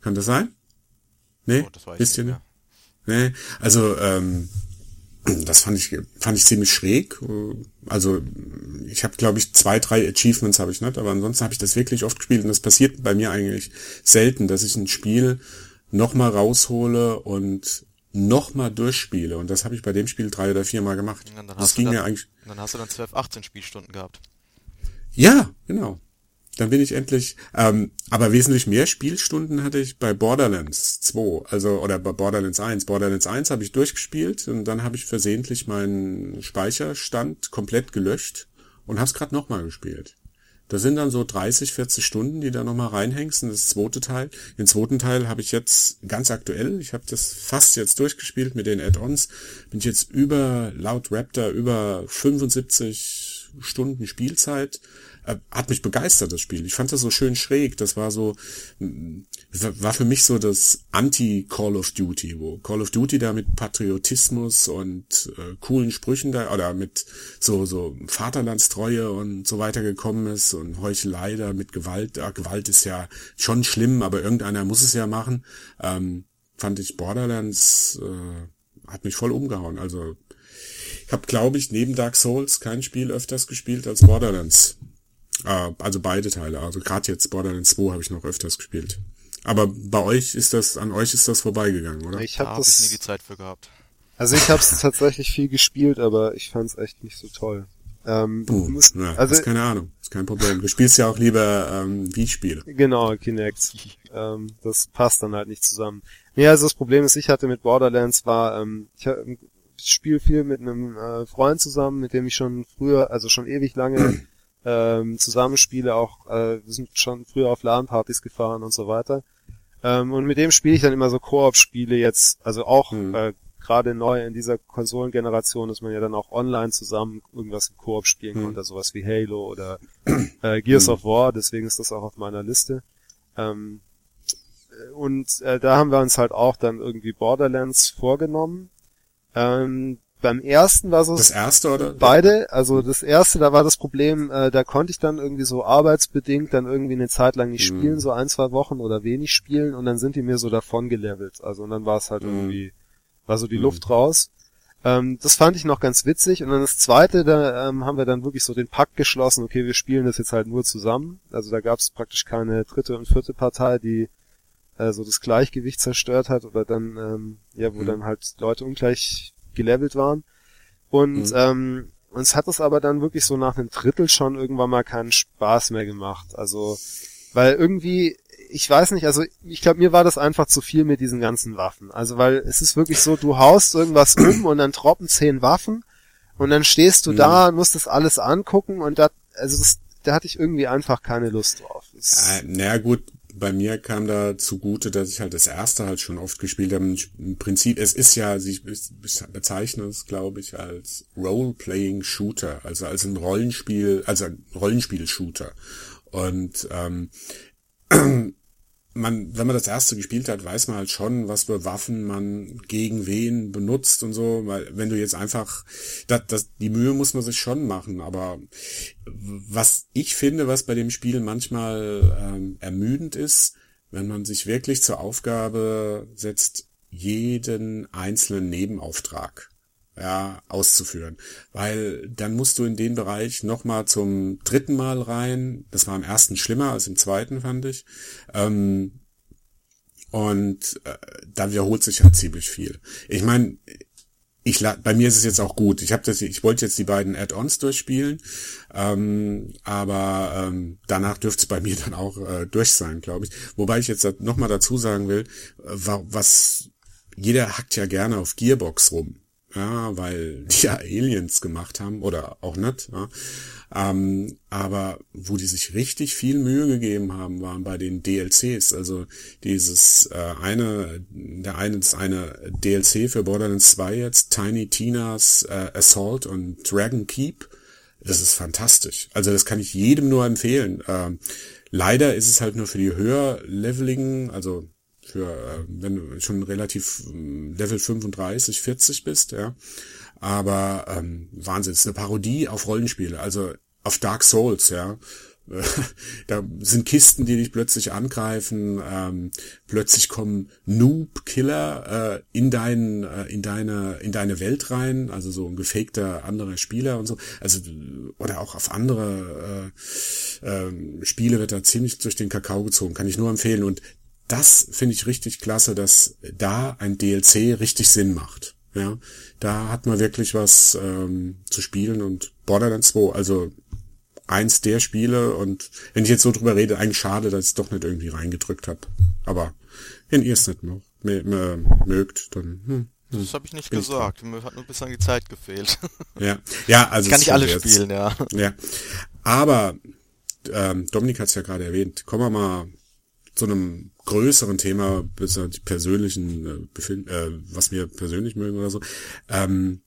Kann das sein? Nee, Oh, das weiß ihr nicht nicht? Nee, also ähm, das fand ich fand ich ziemlich schräg. Also ich habe glaube ich zwei, drei Achievements habe ich nicht, aber ansonsten habe ich das wirklich oft gespielt und das passiert bei mir eigentlich selten, dass ich ein Spiel nochmal raushole und nochmal durchspiele und das habe ich bei dem Spiel drei oder vier Mal gemacht. Dann Das hast du ging dann, ja eigentlich dann hast du dann 12, 18 Spielstunden gehabt. ja, genau. Dann bin ich endlich, ähm, aber wesentlich mehr Spielstunden hatte ich bei Borderlands 2, also oder bei Borderlands 1. Borderlands 1 habe ich durchgespielt und dann habe ich versehentlich meinen Speicherstand komplett gelöscht und habe es gerade nochmal gespielt. Das sind dann so 30, 40 Stunden, die da nochmal reinhängst in das zweite Teil. Den zweiten Teil habe ich jetzt ganz aktuell, ich habe das fast jetzt durchgespielt mit den Add-ons, bin ich jetzt über, laut Raptor, über 75 Stunden Spielzeit. Äh, Hat mich begeistert, das Spiel. Ich fand das so schön schräg. Das war so, war für mich so das Anti-Call of Duty, wo Call of Duty da mit Patriotismus und äh, coolen Sprüchen da, oder mit so, so Vaterlandstreue und so weiter gekommen ist und Heuchelei da mit Gewalt. Ja, Gewalt ist ja schon schlimm, aber irgendeiner muss es ja machen. Ähm, fand ich Borderlands, äh, hat mich voll umgehauen. Also, ich habe, glaube ich, neben Dark Souls kein Spiel öfters gespielt als Borderlands. Äh, also beide Teile. Also gerade jetzt Borderlands 2 habe ich noch öfters gespielt. Aber bei euch ist das, an euch ist das vorbeigegangen, oder? Ich Da habe habe ich nie die Zeit für gehabt. also ich habe es (laughs) tatsächlich viel gespielt, aber ich fand es echt nicht so toll. Ähm, Puh, du musst, ja, also ist keine Ahnung, ist kein Problem. Du spielst ja auch lieber ähm, Wii-Spiele. Genau, Kinect. ähm, das passt dann halt nicht zusammen. Nee, also das Problem ist, ich hatte mit Borderlands war, ähm, ich, hab- ich spiele viel mit einem äh, Freund zusammen, mit dem ich schon früher, also schon ewig lange (clears throat) ähm, zusammenspiele, auch äh, wir sind schon früher auf LAN-Partys gefahren und so weiter. Ähm, und mit dem spiele ich dann immer so Koop-Spiele jetzt, also auch Mhm. äh, gerade neu in dieser Konsolengeneration, dass man ja dann auch online zusammen irgendwas im Koop spielen Mhm. konnte, sowas wie Halo oder äh, Gears of War, deswegen ist das auch auf meiner Liste. Ähm, äh, und äh, da haben wir uns halt auch dann irgendwie Borderlands vorgenommen. Ähm, beim ersten war so Das erste oder? Beide, also das erste, da war das Problem, äh, da konnte ich dann irgendwie so arbeitsbedingt dann irgendwie eine Zeit lang nicht Mhm. spielen, so ein, zwei Wochen oder wenig spielen und dann sind die mir so davon gelevelt. Also und dann war es halt Mhm. irgendwie, war so die Mhm. Luft raus. Ähm, das fand ich noch ganz witzig und dann das zweite, da ähm, haben wir dann wirklich so den Pakt geschlossen, okay, wir spielen das jetzt halt nur zusammen. Also da gab es praktisch keine dritte und vierte Partei, die äh, so das Gleichgewicht zerstört hat oder dann, ähm, ja, wo Mhm. dann halt Leute ungleich gelevelt waren. Und Mhm. ähm, uns hat es aber dann wirklich so nach einem Drittel schon irgendwann mal keinen Spaß mehr gemacht. Also, weil irgendwie, ich weiß nicht, also ich glaube, mir war das einfach zu viel mit diesen ganzen Waffen. Also, weil es ist wirklich so, du haust irgendwas (clears throat) um und dann droppen zehn Waffen und dann stehst du Mhm. da und musst das alles angucken und da, also das, da hatte ich irgendwie einfach keine Lust drauf. Das, Äh, naja gut, bei mir kam da zugute, dass ich halt das erste halt schon oft gespielt habe. Im Prinzip, es ist ja, ich bezeichne es, glaube ich, als Role-Playing-Shooter, also als ein Rollenspiel, also ein Rollenspiel-Shooter. Und ähm, (clears throat) man, wenn man das erste gespielt hat, weiß man halt schon, was für Waffen man gegen wen benutzt und so, weil wenn du jetzt einfach, das, das, die Mühe muss man sich schon machen, aber was ich finde, was bei dem Spiel manchmal ähm, ermüdend ist, wenn man sich wirklich zur Aufgabe setzt, jeden einzelnen Nebenauftrag ja, auszuführen. Weil dann musst du in den Bereich nochmal zum dritten Mal rein. Das war im ersten schlimmer als im zweiten, fand ich. Ähm, und äh, da wiederholt sich halt ziemlich viel. Ich meine, ich bei mir ist es jetzt auch gut. Ich habe das, ich wollte jetzt die beiden Add-ons durchspielen, ähm, aber ähm, danach dürfte es bei mir (laughs) dann auch äh, durch sein, glaube ich. Wobei ich jetzt nochmal dazu sagen will, äh, wa- was jeder hackt ja gerne auf Gearbox rum, ja, weil die ja Aliens gemacht haben oder auch nicht. Ja. Ähm, aber wo die sich richtig viel Mühe gegeben haben, waren bei den DLCs. Also dieses äh, eine, der eine das eine DLC für Borderlands 2 jetzt, Tiny Tina's äh, Assault und Dragon Keep. Das ist fantastisch. Also das kann ich jedem nur empfehlen. Ähm, leider ist es halt nur für die höherleveligen, also für äh, wenn du schon relativ ähm, Level 35, 40 bist, ja. Aber ähm, Wahnsinn, es ist eine Parodie auf Rollenspiele, also auf Dark Souls, ja. (laughs) da sind Kisten, die dich plötzlich angreifen, ähm, plötzlich kommen Noob-Killer äh, in dein, äh, in deine, in deine Welt rein, also so ein gefakter anderer Spieler und so, also oder auch auf andere äh, äh, Spiele wird da ziemlich durch den Kakao gezogen, kann ich nur empfehlen und das finde ich richtig klasse, dass da ein DLC richtig Sinn macht. Ja, da hat man wirklich was ähm, zu spielen und Borderlands 2, also eins der Spiele und wenn ich jetzt so drüber rede, eigentlich schade, dass ich es doch nicht irgendwie reingedrückt habe. Aber wenn ihr es nicht noch mögt, dann hm, Das habe ich nicht Bin ich gesagt. Mir hat nur bis an die Zeit gefehlt. (laughs) ja, ja, also Ich kann nicht alle jetzt- spielen, ja. Ja, aber ähm, Dominik hat es ja gerade erwähnt. Kommen wir mal zu einem größeren Thema, bis auf die persönlichen, äh, äh, was wir persönlich mögen oder so. Ähm,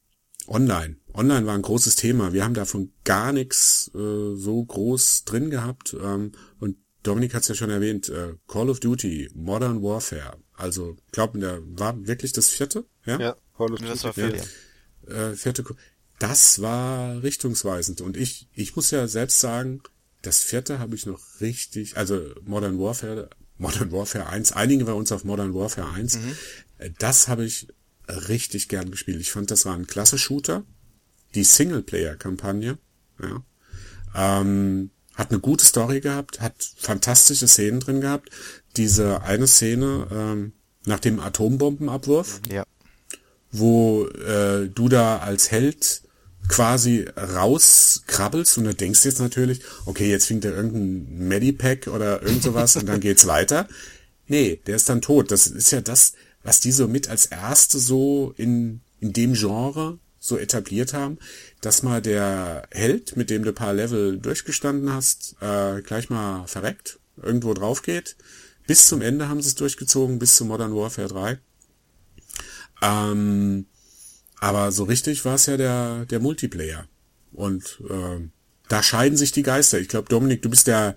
online. Online war ein großes Thema. Wir haben davon gar nichts äh, so groß drin gehabt. Ähm, und Dominik hat es ja schon erwähnt, äh, Call of Duty, Modern Warfare. Also, ich glaube, der war wirklich das vierte, ja? ja, Call of Das Duty. war Ja. viel, ja. äh, vierte, das war richtungsweisend. Und ich, ich muss ja selbst sagen, das vierte habe ich noch richtig, also Modern Warfare, Modern Warfare 1, einigen wir uns auf Modern Warfare 1, äh, das habe ich richtig gern gespielt. Ich fand, das war ein klasse Shooter. Die Singleplayer-Kampagne, ja, ähm, hat eine gute Story gehabt, hat fantastische Szenen drin gehabt. Diese eine Szene ähm, nach dem Atombombenabwurf, Ja. wo äh, du da als Held quasi rauskrabbelst und du denkst jetzt natürlich, okay, jetzt fängt da irgendein Medipack oder irgend sowas und dann geht's weiter. Nee, der ist dann tot. Das ist ja das, was die so mit als erste so in, in dem Genre so etabliert haben, dass mal der Held, mit dem du paar Level durchgestanden hast, äh, gleich mal verreckt, irgendwo drauf geht. Bis zum Ende haben sie es durchgezogen, bis zu Modern Warfare 3. Ähm, Aber so richtig war es ja der, der Multiplayer. Und äh, da scheiden sich die Geister. Ich glaube, Dominik, du bist der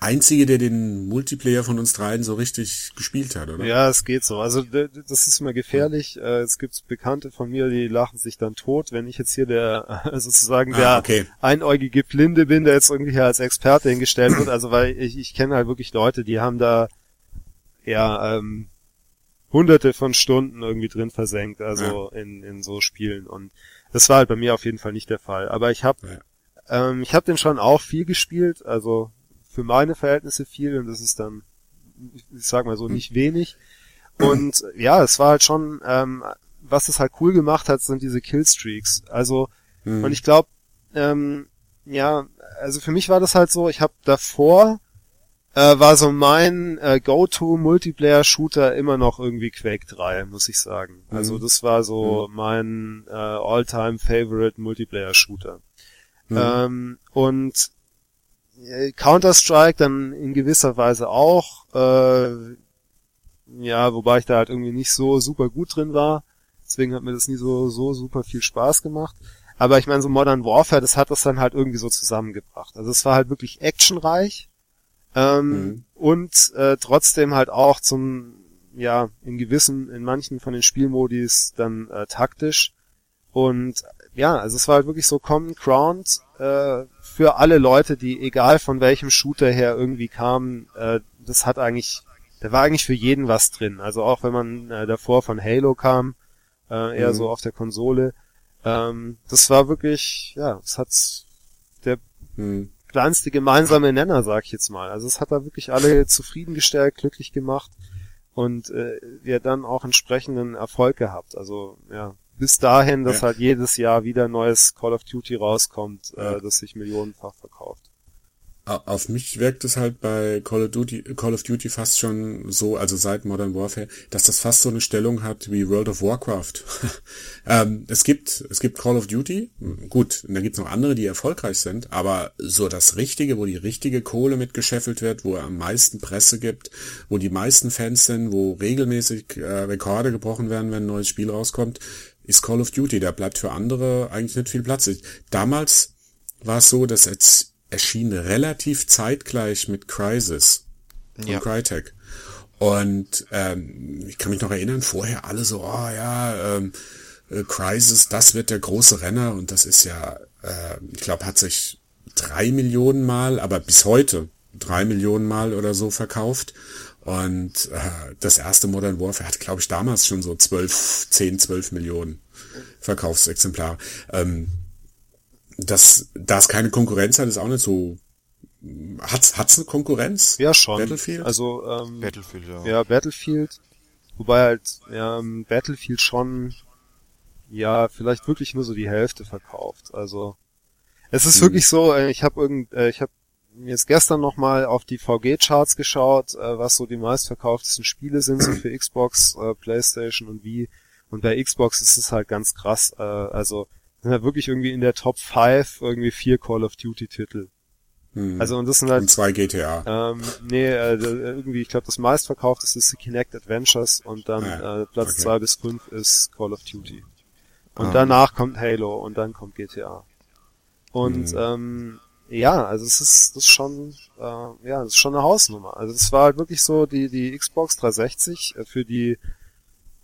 Einzige, der den Multiplayer von uns dreien so richtig gespielt hat, oder? Ja, es geht so. Also das ist immer gefährlich. Äh, es gibt Bekannte von mir, die lachen sich dann tot, wenn ich jetzt hier der (laughs) sozusagen der ah, okay. einäugige Blinde bin, der jetzt irgendwie hier als Experte hingestellt wird. Also weil ich, ich kenne halt wirklich Leute, die haben da ja ähm, hunderte von Stunden irgendwie drin versenkt, also ja. in, in so Spielen. Und das war halt bei mir auf jeden Fall nicht der Fall. Aber ich habe ja. ähm, ich habe den schon auch viel gespielt, also für meine Verhältnisse viel und das ist dann, ich sag mal so, hm. nicht wenig. Und ja, es war halt schon, ähm, was es halt cool gemacht hat, sind diese Killstreaks. Also, mhm. und ich glaube, ähm, ja, also für mich war das halt so, ich habe davor äh, war so mein äh, Go-To-Multiplayer-Shooter immer noch irgendwie Quake 3, muss ich sagen. Also mhm. das war so mhm. mein äh, All-Time-Favorite Multiplayer-Shooter. Mhm. Ähm, und äh, Counter-Strike dann in gewisser Weise auch. Äh, ja, wobei ich da halt irgendwie nicht so super gut drin war. Deswegen hat mir das nie so, so super viel Spaß gemacht. Aber ich meine, so Modern Warfare, das hat das dann halt irgendwie so zusammengebracht. Also es war halt wirklich actionreich ähm, mhm. und äh, trotzdem halt auch zum, ja, in gewissen, in manchen von den Spielmodis dann äh, taktisch. Und ja, also es war halt wirklich so Common Ground äh, für alle Leute, die egal von welchem Shooter her irgendwie kamen, äh, das hat eigentlich, da war eigentlich für jeden was drin. Also auch wenn man äh, davor von Halo kam, äh, eher mhm. so auf der Konsole, ähm, das war wirklich, ja, es hat der mhm. Kleinste gemeinsame Nenner, sag ich jetzt mal. Also es hat da wirklich alle zufriedengestellt, glücklich gemacht und äh, wir dann auch entsprechenden Erfolg gehabt. Also ja, bis dahin, dass ja. halt jedes Jahr wieder ein neues Call of Duty rauskommt, äh, ja. das sich millionenfach verkauft. Auf mich wirkt es halt bei Call of Duty, Call of Duty fast schon so, also seit Modern Warfare, dass das fast so eine Stellung hat wie World of Warcraft. (laughs) ähm, es gibt, es gibt Call of Duty, gut, und da gibt es noch andere, die erfolgreich sind, aber so das Richtige, wo die richtige Kohle mitgescheffelt wird, wo am meisten Presse gibt, wo die meisten Fans sind, wo regelmäßig äh, Rekorde gebrochen werden, wenn ein neues Spiel rauskommt, ist Call of Duty. Da bleibt für andere eigentlich nicht viel Platz. Damals war es so, dass es erschien relativ zeitgleich mit Crisis von ja. Crytek. Und ähm, ich kann mich noch erinnern, vorher alle so, oh ja, ähm, äh, Crisis, das wird der große Renner und das ist ja, äh, ich glaube, hat sich drei Millionen Mal, aber bis heute drei Millionen Mal oder so verkauft. Und äh, das erste Modern Warfare hat, glaube ich, damals schon so 12, 10, 12 Millionen Verkaufsexemplare. Ähm, das, da es keine Konkurrenz hat, ist auch nicht so. Hat's, hat's eine Konkurrenz? Ja, schon. Battlefield? Also, ähm, Battlefield, ja. Ja, Battlefield. Wobei halt, ja, Battlefield schon, ja, vielleicht wirklich nur so die Hälfte verkauft. Also, es ist hm. wirklich so, äh, ich habe irgend, äh, ich habe jetzt gestern nochmal auf die VG-Charts geschaut, äh, was so die meistverkauftesten Spiele sind, so für Xbox, äh, Playstation und Wii. Und bei Xbox ist es halt ganz krass. Äh, also sind halt wirklich irgendwie in der Top 5 irgendwie vier Call of Duty Titel. Hm. Also und das sind halt und zwei GTA. Ähm, nee, äh, irgendwie ich glaube das meistverkaufteste ist Kinect Adventures und dann ah, äh, Platz okay. zwei bis fünf ist Call of Duty. Und ah. danach kommt Halo und dann kommt GTA. Und hm. ähm, ja, also es ist das ist schon äh, ja, das ist schon eine Hausnummer. Also es war halt wirklich so die die Xbox 360 äh, für die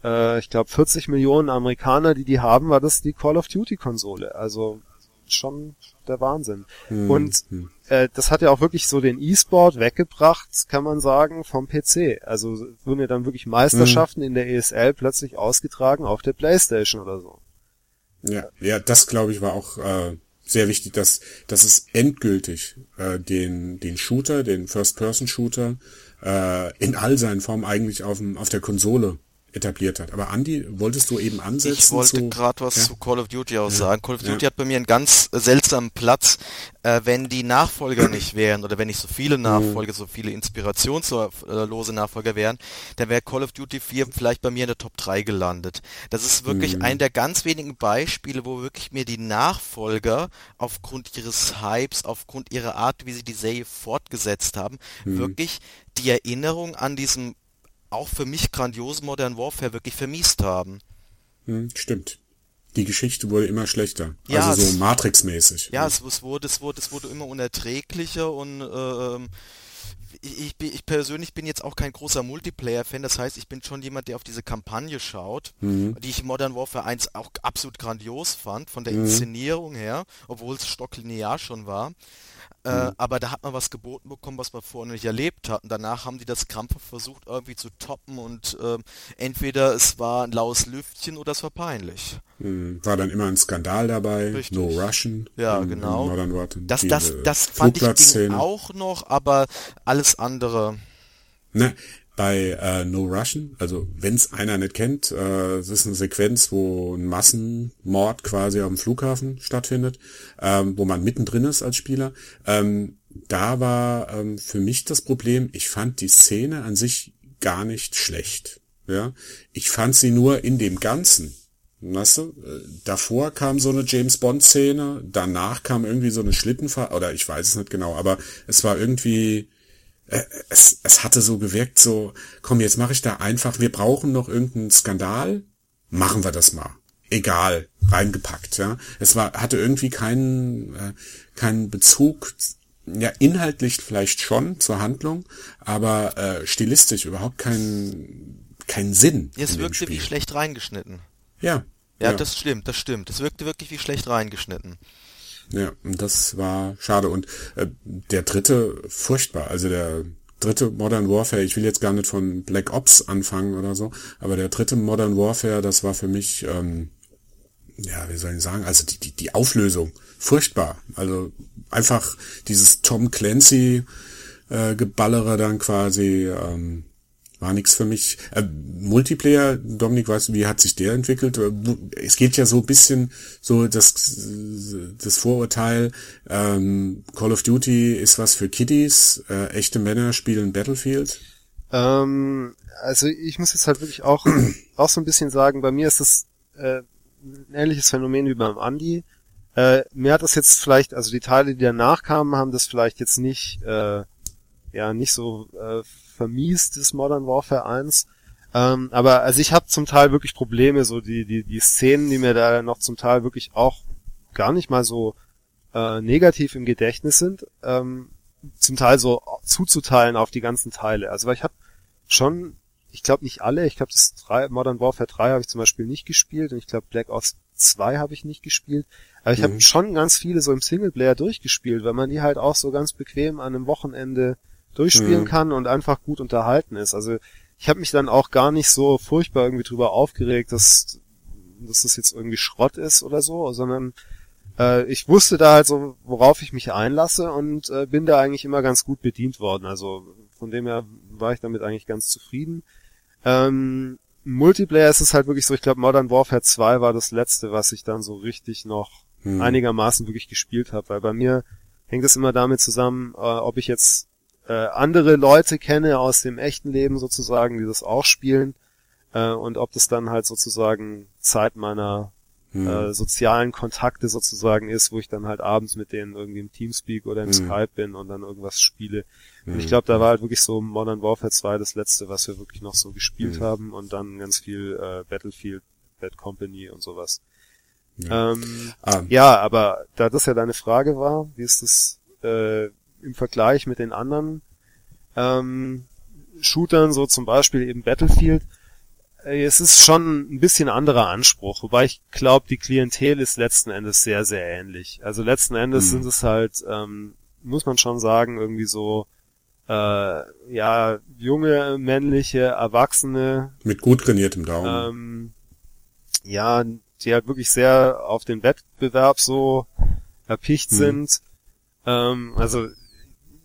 äh, ich glaube 40 Millionen Amerikaner, die die haben, war das die Call of Duty Konsole. Also schon der Wahnsinn. Hm. Und hm. äh, das hat ja auch wirklich so den E-Sport weggebracht, kann man sagen, vom PC. Also wurden ja dann wirklich Meisterschaften hm. in der ESL plötzlich ausgetragen auf der Playstation oder so. Ja, ja, das glaube ich war auch äh, sehr wichtig, dass, dass es endgültig äh, den, den Shooter, den First-Person-Shooter äh, in all seinen Formen eigentlich auf, dem, auf der Konsole etabliert hat. Aber Andy, wolltest du eben ansetzen? Ich wollte gerade was ja? zu Call of Duty auch ja. sagen. Call of Duty ja. hat bei mir einen ganz seltsamen Platz. Äh, wenn die Nachfolger nicht wären oder wenn nicht so viele Nachfolger, mhm. so viele inspirationslose Nachfolger wären, dann wäre Call of Duty 4 vielleicht bei mir in der Top 3 gelandet. Das ist wirklich mhm. ein der ganz wenigen Beispiele, wo wirklich mir die Nachfolger aufgrund ihres Hypes, aufgrund ihrer Art, wie sie die Serie fortgesetzt haben, mhm. wirklich die Erinnerung an diesem auch für mich grandiosen Modern Warfare wirklich vermiest haben. Hm, stimmt. die Geschichte wurde immer schlechter. Ja, also so Matrix-mäßig. Ja, es, es wurde, es wurde, es wurde immer unerträglicher und ähm, ich, ich, persönlich bin jetzt auch kein großer Multiplayer-Fan, das heißt, ich bin schon jemand, der auf diese Kampagne schaut, Mhm. die ich Modern Warfare 1 auch absolut grandios fand, von der Inszenierung her, obwohl es stocklinear schon war. Äh, aber da hat man was geboten bekommen, was man vorher nicht erlebt hat. Und danach haben die das krampfhaft versucht, irgendwie zu toppen und ähm, entweder es war ein laues Lüftchen oder es war peinlich. Mhm. War dann immer ein Skandal dabei. Richtig. No Russian. Ja, in- in genau. Modern Warfare. Das, das, das fand ich auch noch, aber alles andere. Ne, bei äh, No Russian, also wenn's einer nicht kennt, äh, es ist eine Sequenz, wo ein Massenmord quasi auf dem Flughafen stattfindet, ähm, wo man mittendrin ist als Spieler. Ähm, da war ähm, für mich das Problem, ich fand die Szene an sich gar nicht schlecht. Ja, ich fand sie nur in dem Ganzen. Weißt du, davor kam so eine James Bond Szene, danach kam irgendwie so eine Schlittenfahrt, oder ich weiß es nicht genau, aber es war irgendwie, es, es hatte so gewirkt, so, komm, jetzt mache ich da einfach, wir brauchen noch irgendeinen Skandal, machen wir das mal. Egal, reingepackt, ja. Es war, hatte irgendwie keinen, äh, keinen Bezug, ja, inhaltlich vielleicht schon zur Handlung, aber äh, stilistisch überhaupt keinen, keinen Sinn. Es wirkte wie schlecht reingeschnitten. Ja. Ja, das stimmt, das stimmt. Es wirkte wirklich wie schlecht reingeschnitten. Ja, und das war schade. Und äh, der dritte, furchtbar. Also der dritte Modern Warfare, ich will jetzt gar nicht von Black Ops anfangen oder so, aber der dritte Modern Warfare, das war für mich, ähm, ja, wie soll ich sagen, also die, die, die Auflösung, furchtbar. Also einfach dieses Tom Clancy äh, Geballere dann quasi, ähm, war nix für mich. Äh, Multiplayer, Dominik, weißt du, wie hat sich der entwickelt? Äh, Es geht ja so ein bisschen so das, das Vorurteil, ähm, Call of Duty ist was für Kiddies, äh, echte Männer spielen Battlefield. Ähm, also ich muss jetzt halt wirklich auch, (clears throat) auch so ein bisschen sagen, bei mir ist das äh, ein ähnliches Phänomen wie beim Andi. Äh, mir hat das jetzt vielleicht, also die Teile, die danach kamen, haben das vielleicht jetzt nicht, äh, ja, nicht so äh, vermiest, das Modern Warfare 1. Ähm, aber also ich habe zum Teil wirklich Probleme, so die, die, die Szenen, die mir da noch zum Teil wirklich auch gar nicht mal so äh, negativ im Gedächtnis sind, ähm, zum Teil so zuzuteilen auf die ganzen Teile. Also weil ich habe schon, ich glaube nicht alle, ich glaube das 3, Modern Warfare 3 habe ich zum Beispiel nicht gespielt und ich glaube Black Ops 2 habe ich nicht gespielt. Aber ich habe schon ganz viele so im Singleplayer durchgespielt, weil man die halt auch so ganz bequem an einem Wochenende durchspielen Mhm. kann und einfach gut unterhalten ist. Also ich habe mich dann auch gar nicht so furchtbar irgendwie drüber aufgeregt, dass, dass das jetzt irgendwie Schrott ist oder so, sondern äh, ich wusste da halt so, worauf ich mich einlasse und äh, bin da eigentlich immer ganz gut bedient worden. Also von dem her war ich damit eigentlich ganz zufrieden. Ähm, Multiplayer ist es halt wirklich so, ich glaube Modern Warfare 2 war das letzte, was ich dann so richtig noch Hm. einigermaßen wirklich gespielt habe, weil bei mir hängt es immer damit zusammen, äh, ob ich jetzt äh, andere Leute kenne aus dem echten Leben sozusagen, die das auch spielen äh, und ob das dann halt sozusagen Zeit meiner Hm. äh, sozialen Kontakte sozusagen ist, wo ich dann halt abends mit denen irgendwie im Teamspeak oder im Mhm. Skype bin und dann irgendwas spiele. Und ich glaube, da war halt wirklich so Modern Warfare 2 das letzte, was wir wirklich noch so gespielt Mhm. haben und dann ganz viel äh, Battlefield, Bad Company und sowas. Ja. Ähm, Ah, ja, aber da das ja deine Frage war, wie ist das äh, im Vergleich mit den anderen ähm, Shootern, so zum Beispiel eben Battlefield, äh, es ist schon ein bisschen anderer Anspruch, wobei ich glaube, die Klientel ist letzten Endes sehr, sehr ähnlich. Also letzten Endes Mhm. sind es halt, ähm, muss man schon sagen, irgendwie so äh, ja, junge, männliche, Erwachsene, mit gut trainiertem Daumen. ähm, ja, die halt wirklich sehr auf den Wettbewerb so erpicht Mhm. sind. Ähm, also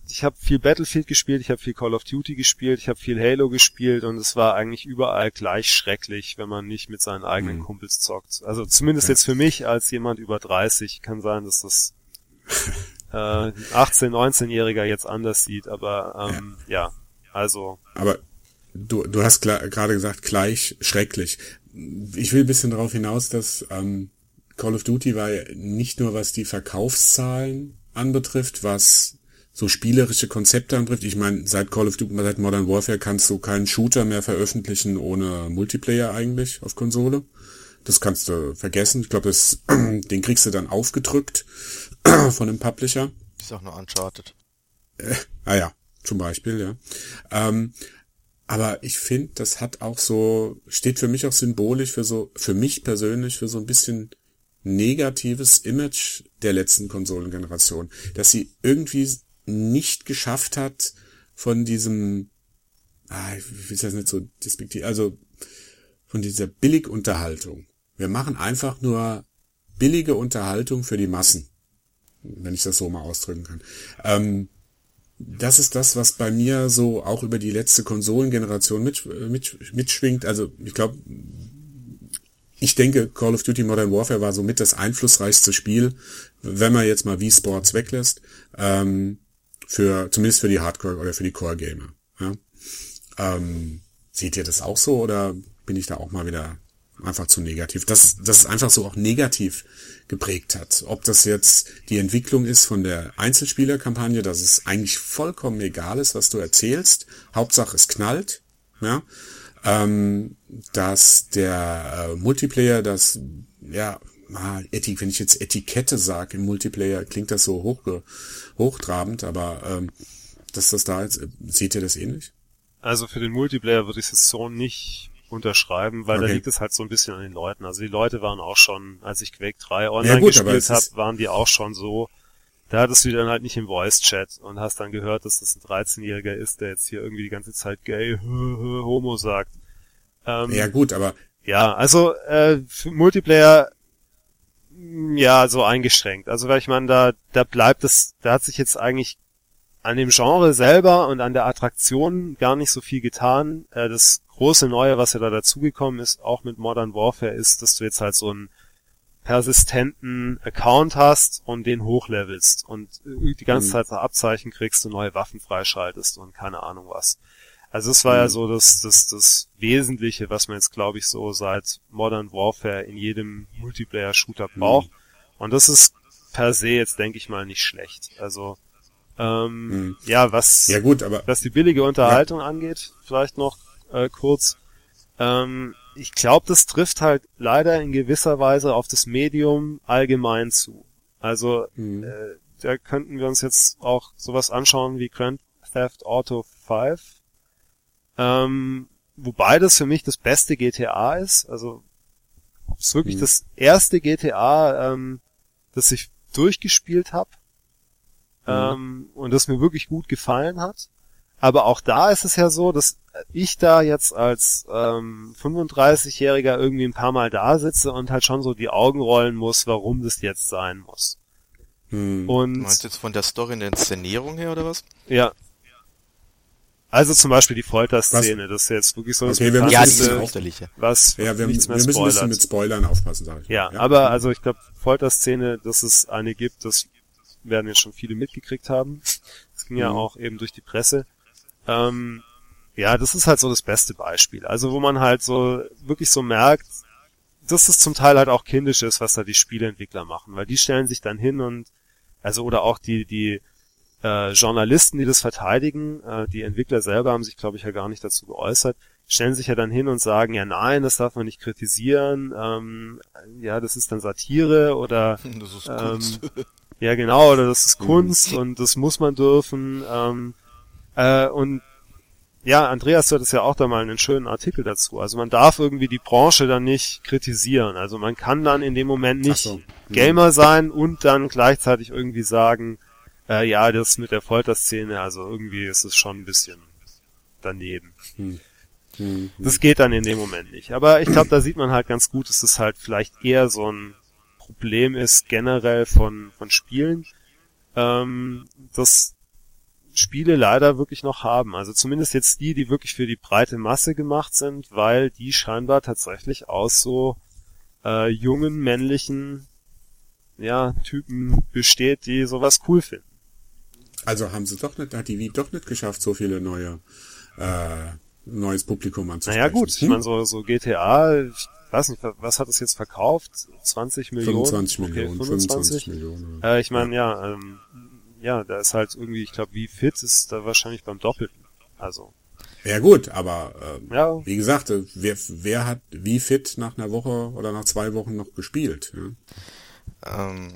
ich habe viel Battlefield gespielt, ich habe viel Call of Duty gespielt, ich habe viel Halo gespielt und es war eigentlich überall gleich schrecklich, wenn man nicht mit seinen eigenen Mhm. Kumpels zockt. Also zumindest jetzt für mich als jemand über 30 kann sein, dass das (laughs) äh, ein 18, 19-Jähriger jetzt anders sieht, aber ähm, ja, also Aber du, du hast gerade gesagt, gleich schrecklich. Ich will ein bisschen darauf hinaus, dass ähm, Call of Duty war ja nicht nur was die Verkaufszahlen anbetrifft, was so spielerische Konzepte anbetrifft. Ich meine, seit Call of Duty, seit Modern Warfare kannst du keinen Shooter mehr veröffentlichen ohne Multiplayer eigentlich auf Konsole. Das kannst du vergessen. Ich glaube, (clears throat) den kriegst du dann aufgedrückt (clears throat) von dem Publisher. Ist auch nur Uncharted. Äh, ah ja, zum Beispiel, ja. Ähm, aber ich finde, das hat auch so, steht für mich auch symbolisch für so, für mich persönlich, für so ein bisschen negatives Image der letzten Konsolengeneration, dass sie irgendwie nicht geschafft hat, von diesem, ah, ich will das nicht so despektiv, also von dieser Billigunterhaltung. Wir machen einfach nur billige Unterhaltung für die Massen, wenn ich das so mal ausdrücken kann. Ähm, das ist das, was bei mir so auch über die letzte Konsolengeneration mit, mit, mitschwingt. Also ich glaube, ich denke, Call of Duty Modern Warfare war somit das einflussreichste Spiel, wenn man jetzt mal Wii Sports weglässt, ähm, für zumindest für die Hardcore oder für die Core Gamer. Ja? Ähm, seht ihr das auch so oder bin ich da auch mal wieder einfach zu negativ? Dass, dass es einfach so auch negativ geprägt hat. Ob das jetzt die Entwicklung ist von der Einzelspielerkampagne, dass es eigentlich vollkommen egal ist, was du erzählst. Hauptsache es knallt. Ja? ähm, dass der äh, Multiplayer, das, ja, ah, Etik, wenn ich jetzt Etikette sage im Multiplayer, klingt das so hoch, hochtrabend, aber ähm, dass das da jetzt, seht ihr das ähnlich? Also für den Multiplayer würde ich es so nicht unterschreiben, weil okay. da liegt es halt so ein bisschen an den Leuten. Also die Leute waren auch schon, als ich Quake 3 online ja, gut, gespielt habe, waren die auch schon so, da hattest du dann halt nicht im Voice-Chat und hast dann gehört, dass das ein 13-Jähriger ist, der jetzt hier irgendwie die ganze Zeit gay, (laughs) homo sagt. Ähm, ja gut, aber... Ja, also äh, für Multiplayer ja so eingeschränkt. Also weil ich meine, da, da bleibt es, da hat sich jetzt eigentlich an dem Genre selber und an der Attraktion gar nicht so viel getan. Äh, das große Neue, was ja da dazugekommen ist, auch mit Modern Warfare, ist, dass du jetzt halt so ein persistenten Account hast und den hochlevelst und die ganze mhm. Zeit so Abzeichen kriegst und neue Waffen freischaltest und keine Ahnung was. Also es war mhm. ja so das, das, das Wesentliche, was man jetzt glaube ich so seit Modern Warfare in jedem Multiplayer-Shooter mhm. braucht. Mhm. Und das ist per se jetzt denke ich mal nicht schlecht. Also ähm, mhm. ja, was, ja gut, aber, was die billige Unterhaltung ja. angeht, vielleicht noch äh, kurz. Ähm, ich glaube, das trifft halt leider in gewisser Weise auf das Medium allgemein zu. Also mhm. äh, da könnten wir uns jetzt auch sowas anschauen wie Grand Theft Auto 5. Ähm, wobei das für mich das beste GTA ist. Also es ist wirklich mhm. das erste GTA, ähm, das ich durchgespielt habe. Mhm. Ähm, und das mir wirklich gut gefallen hat. Aber auch da ist es ja so, dass ich da jetzt als ähm, 35-Jähriger irgendwie ein paar Mal da sitze und halt schon so die Augen rollen muss, warum das jetzt sein muss. Hm. Und Meinst du jetzt von der Story in der Inszenierung her oder was? Ja. Also zum Beispiel die Folterszene, das ist jetzt wirklich so das okay, wir müssen ja, die ist was ja, wir, nichts mehr wir müssen ein bisschen mit Spoilern aufpassen, sag ich. Ja, ja, aber also ich glaube Folterszene, dass es eine gibt, das werden jetzt schon viele mitgekriegt haben. Das ging ja hm. auch eben durch die Presse. Ähm, ja, das ist halt so das beste Beispiel. Also wo man halt so wirklich so merkt, dass es zum Teil halt auch kindisch ist, was da die Spieleentwickler machen, weil die stellen sich dann hin und also oder auch die die äh, Journalisten, die das verteidigen, äh, die Entwickler selber haben sich, glaube ich, ja gar nicht dazu geäußert, stellen sich ja dann hin und sagen, ja nein, das darf man nicht kritisieren, ähm, ja, das ist dann Satire oder (laughs) das ist Kunst. Ähm, (laughs) ja genau, oder das ist Kunst und das muss man dürfen. Ähm, äh, und ja, Andreas, du hattest ja auch da mal einen schönen Artikel dazu. Also man darf irgendwie die Branche dann nicht kritisieren. Also man kann dann in dem Moment nicht so. Mhm. Gamer sein und dann gleichzeitig irgendwie sagen, äh, ja, das mit der Folterszene, also irgendwie ist es schon ein bisschen daneben. Hm. Hm. Das geht dann in dem Moment nicht. Aber ich glaube, da sieht man halt ganz gut, dass das halt vielleicht eher so ein Problem ist generell von, von Spielen, ähm, dass Spiele leider wirklich noch haben. Also zumindest jetzt die, die wirklich für die breite Masse gemacht sind, weil die scheinbar tatsächlich aus so äh, jungen männlichen ja, Typen besteht, die sowas cool finden. Also haben sie doch nicht, hat die Wii doch nicht geschafft, so viele neue äh, neues Publikum anzusprechen. Naja gut, hm? ich meine so, so GTA, ich weiß nicht, was hat es jetzt verkauft? 20 Millionen? 25 Millionen, okay, 25? 25 Millionen. Äh, ich meine, ja, ähm, ja, da ist halt irgendwie, ich glaube, wie fit ist da wahrscheinlich beim Doppelten. Also. Ja gut, aber äh, Ja. wie gesagt, äh, wer, wer hat wie fit nach einer Woche oder nach zwei Wochen noch gespielt? Ja? Ähm,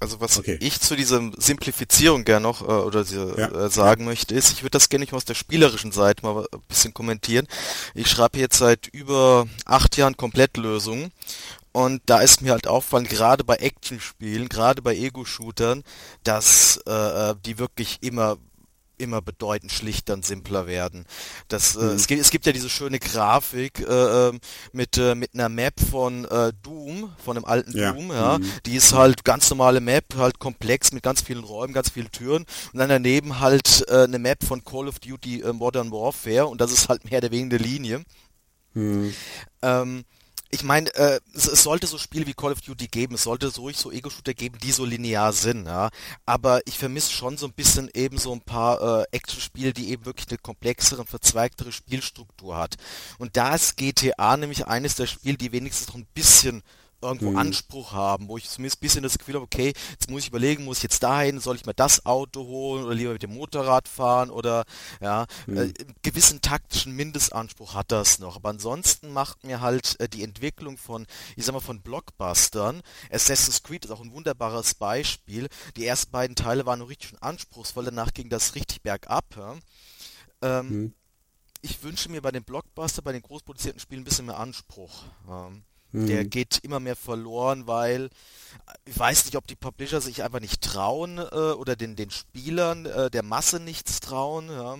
also was Okay. ich zu dieser Simplifizierung gerne noch äh, oder diese, Ja. äh, sagen möchte, ist, ich würde das gerne nicht mal aus der spielerischen Seite mal ein bisschen kommentieren. Ich schreibe jetzt seit über acht Jahren Komplettlösungen und da ist mir halt auffallend, gerade bei Actionspielen, gerade bei Ego-Shootern, dass äh, äh, die wirklich immer immer bedeutend schlichter und simpler werden. Das, äh, es, gibt, es gibt ja diese schöne Grafik äh, ähm, mit, äh, mit einer Map von äh, Doom, von dem alten Ja. Doom, ja. Mhm. Die ist halt ganz normale Map, halt komplex mit ganz vielen Räumen, ganz vielen Türen und dann daneben halt äh, eine Map von Call of Duty Modern Warfare und das ist halt mehr oder weniger eine Linie. Hm. Ähm, ich meine, äh, es, es sollte so Spiele wie Call of Duty geben, es sollte so ruhig so Ego-Shooter geben, die so linear sind, ja. Aber ich vermisse schon so ein bisschen eben so ein paar äh, Action-Spiele, die eben wirklich eine komplexere und verzweigtere Spielstruktur hat. Und da ist GTA nämlich eines der Spiele, die wenigstens noch ein bisschen irgendwo Anspruch haben, wo ich zumindest ein bisschen das Gefühl habe, okay, jetzt muss ich überlegen, muss ich jetzt dahin, soll ich mir das Auto holen oder lieber mit dem Motorrad fahren oder ja, äh, einen gewissen taktischen Mindestanspruch hat das noch. Aber ansonsten macht mir halt äh, die Entwicklung von, ich sag mal, von Blockbustern, Assassin's Creed ist auch ein wunderbares Beispiel. Die ersten beiden Teile waren noch richtig schön anspruchsvoll, danach ging das richtig bergab. Ja? Ähm, Hm. ich wünsche mir bei den Blockbuster, bei den großproduzierten Spielen ein bisschen mehr Anspruch. Ähm, Mhm. Der geht immer mehr verloren, weil ich weiß nicht, ob die Publisher sich einfach nicht trauen äh, oder den, den Spielern äh, der Masse nichts trauen. Ja.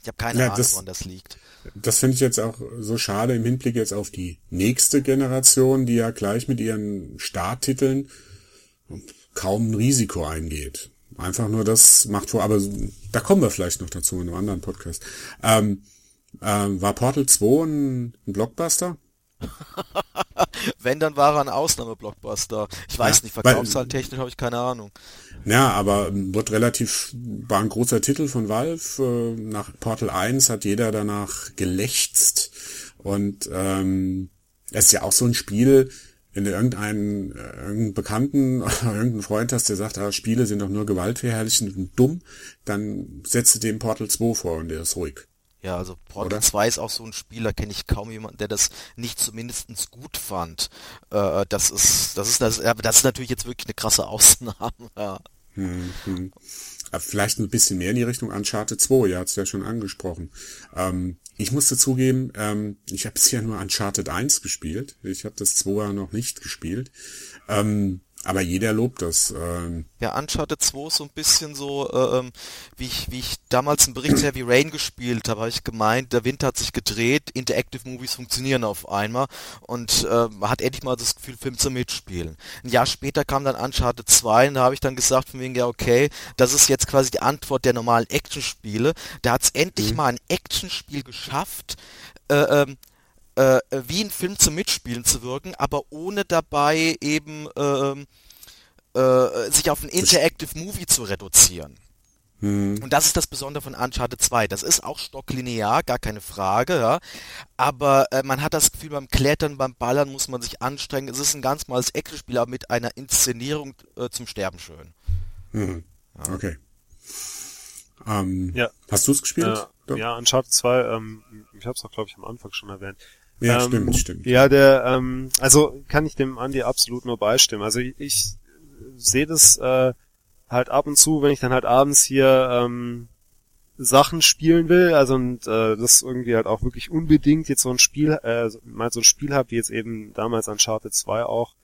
Ich habe keine Ja, Ahnung, das- woran das liegt. Das finde ich jetzt auch so schade im Hinblick jetzt auf die nächste Generation, die ja gleich mit ihren Starttiteln kaum ein Risiko eingeht. Einfach nur das macht vor, aber da kommen wir vielleicht noch dazu in einem anderen Podcast. Ähm, ähm, war Portal 2 ein, ein Blockbuster? (laughs) Wenn, dann war er ein Ausnahmeblockbuster. Ich weiß Ja, nicht, verkaufszahltechnisch habe ich keine Ahnung. Ja, aber wird relativ, war ein großer Titel von Valve. Äh, Nach Portal 1 hat jeder danach gelächzt. Und ähm, es ist ja auch so ein Spiel, wenn du irgendeinen, äh, irgendeinen Bekannten (laughs) oder irgendeinen Freund hast, der sagt, ah, Spiele sind doch nur gewaltverherrlichend und dumm, dann setzt du dem Portal 2 vor und der ist ruhig. Ja, also Portal Oder? 2 ist auch so ein Spiel, da kenne ich kaum jemanden, der das nicht zumindestens gut fand. Äh, das ist, das ist, das, aber das ist natürlich jetzt wirklich eine krasse Ausnahme. (laughs) Ja. Hm, hm. Aber Vielleicht ein bisschen mehr in die Richtung Uncharted 2, ihr habt es ja schon angesprochen. Ähm, ich musste zugeben, ähm, ich habe bisher nur Uncharted 1 gespielt. Ich habe das 2 noch nicht gespielt. Ähm, aber jeder lobt das. Ähm, Ja, Uncharted 2 ist so ein bisschen so, äh, ähm, wie ich, wie ich damals einen Bericht Heavy Rain gespielt habe, habe ich gemeint, der Wind hat sich gedreht, Interactive Movies funktionieren auf einmal und äh, man hat endlich mal das Gefühl, Film zum Mitspielen. Ein Jahr später kam dann Uncharted 2 und da habe ich dann gesagt von wegen, ja okay, das ist jetzt quasi die Antwort der normalen Actionspiele. Da hat es endlich mal ein Actionspiel geschafft, äh, ähm, äh, wie ein Film zum Mitspielen zu wirken, aber ohne dabei eben ähm, äh, sich auf ein Interactive Movie zu reduzieren. hm, Und das ist das Besondere von Uncharted 2. Das ist auch stocklinear, gar keine Frage, ja. Aber äh, man hat das Gefühl, beim Klettern, beim Ballern muss man sich anstrengen. Es ist ein ganz normales Actionspiel, aber mit einer Inszenierung äh, zum Sterben schön. hm. Okay. Ähm, Ja. Hast du es gespielt? Äh, ja, Uncharted 2, ähm, ich habe es auch, glaube ich, am Anfang schon erwähnt. Ja, ähm, stimmt, stimmt. Ja, der, ähm, also kann ich dem Andi absolut nur beistimmen. Also ich, ich sehe das äh, halt ab und zu, wenn ich dann halt abends hier ähm, Sachen spielen will, also und äh, das irgendwie halt auch wirklich unbedingt jetzt so ein Spiel, äh, mal so ein Spiel habe, wie jetzt eben damals Uncharted 2 auch,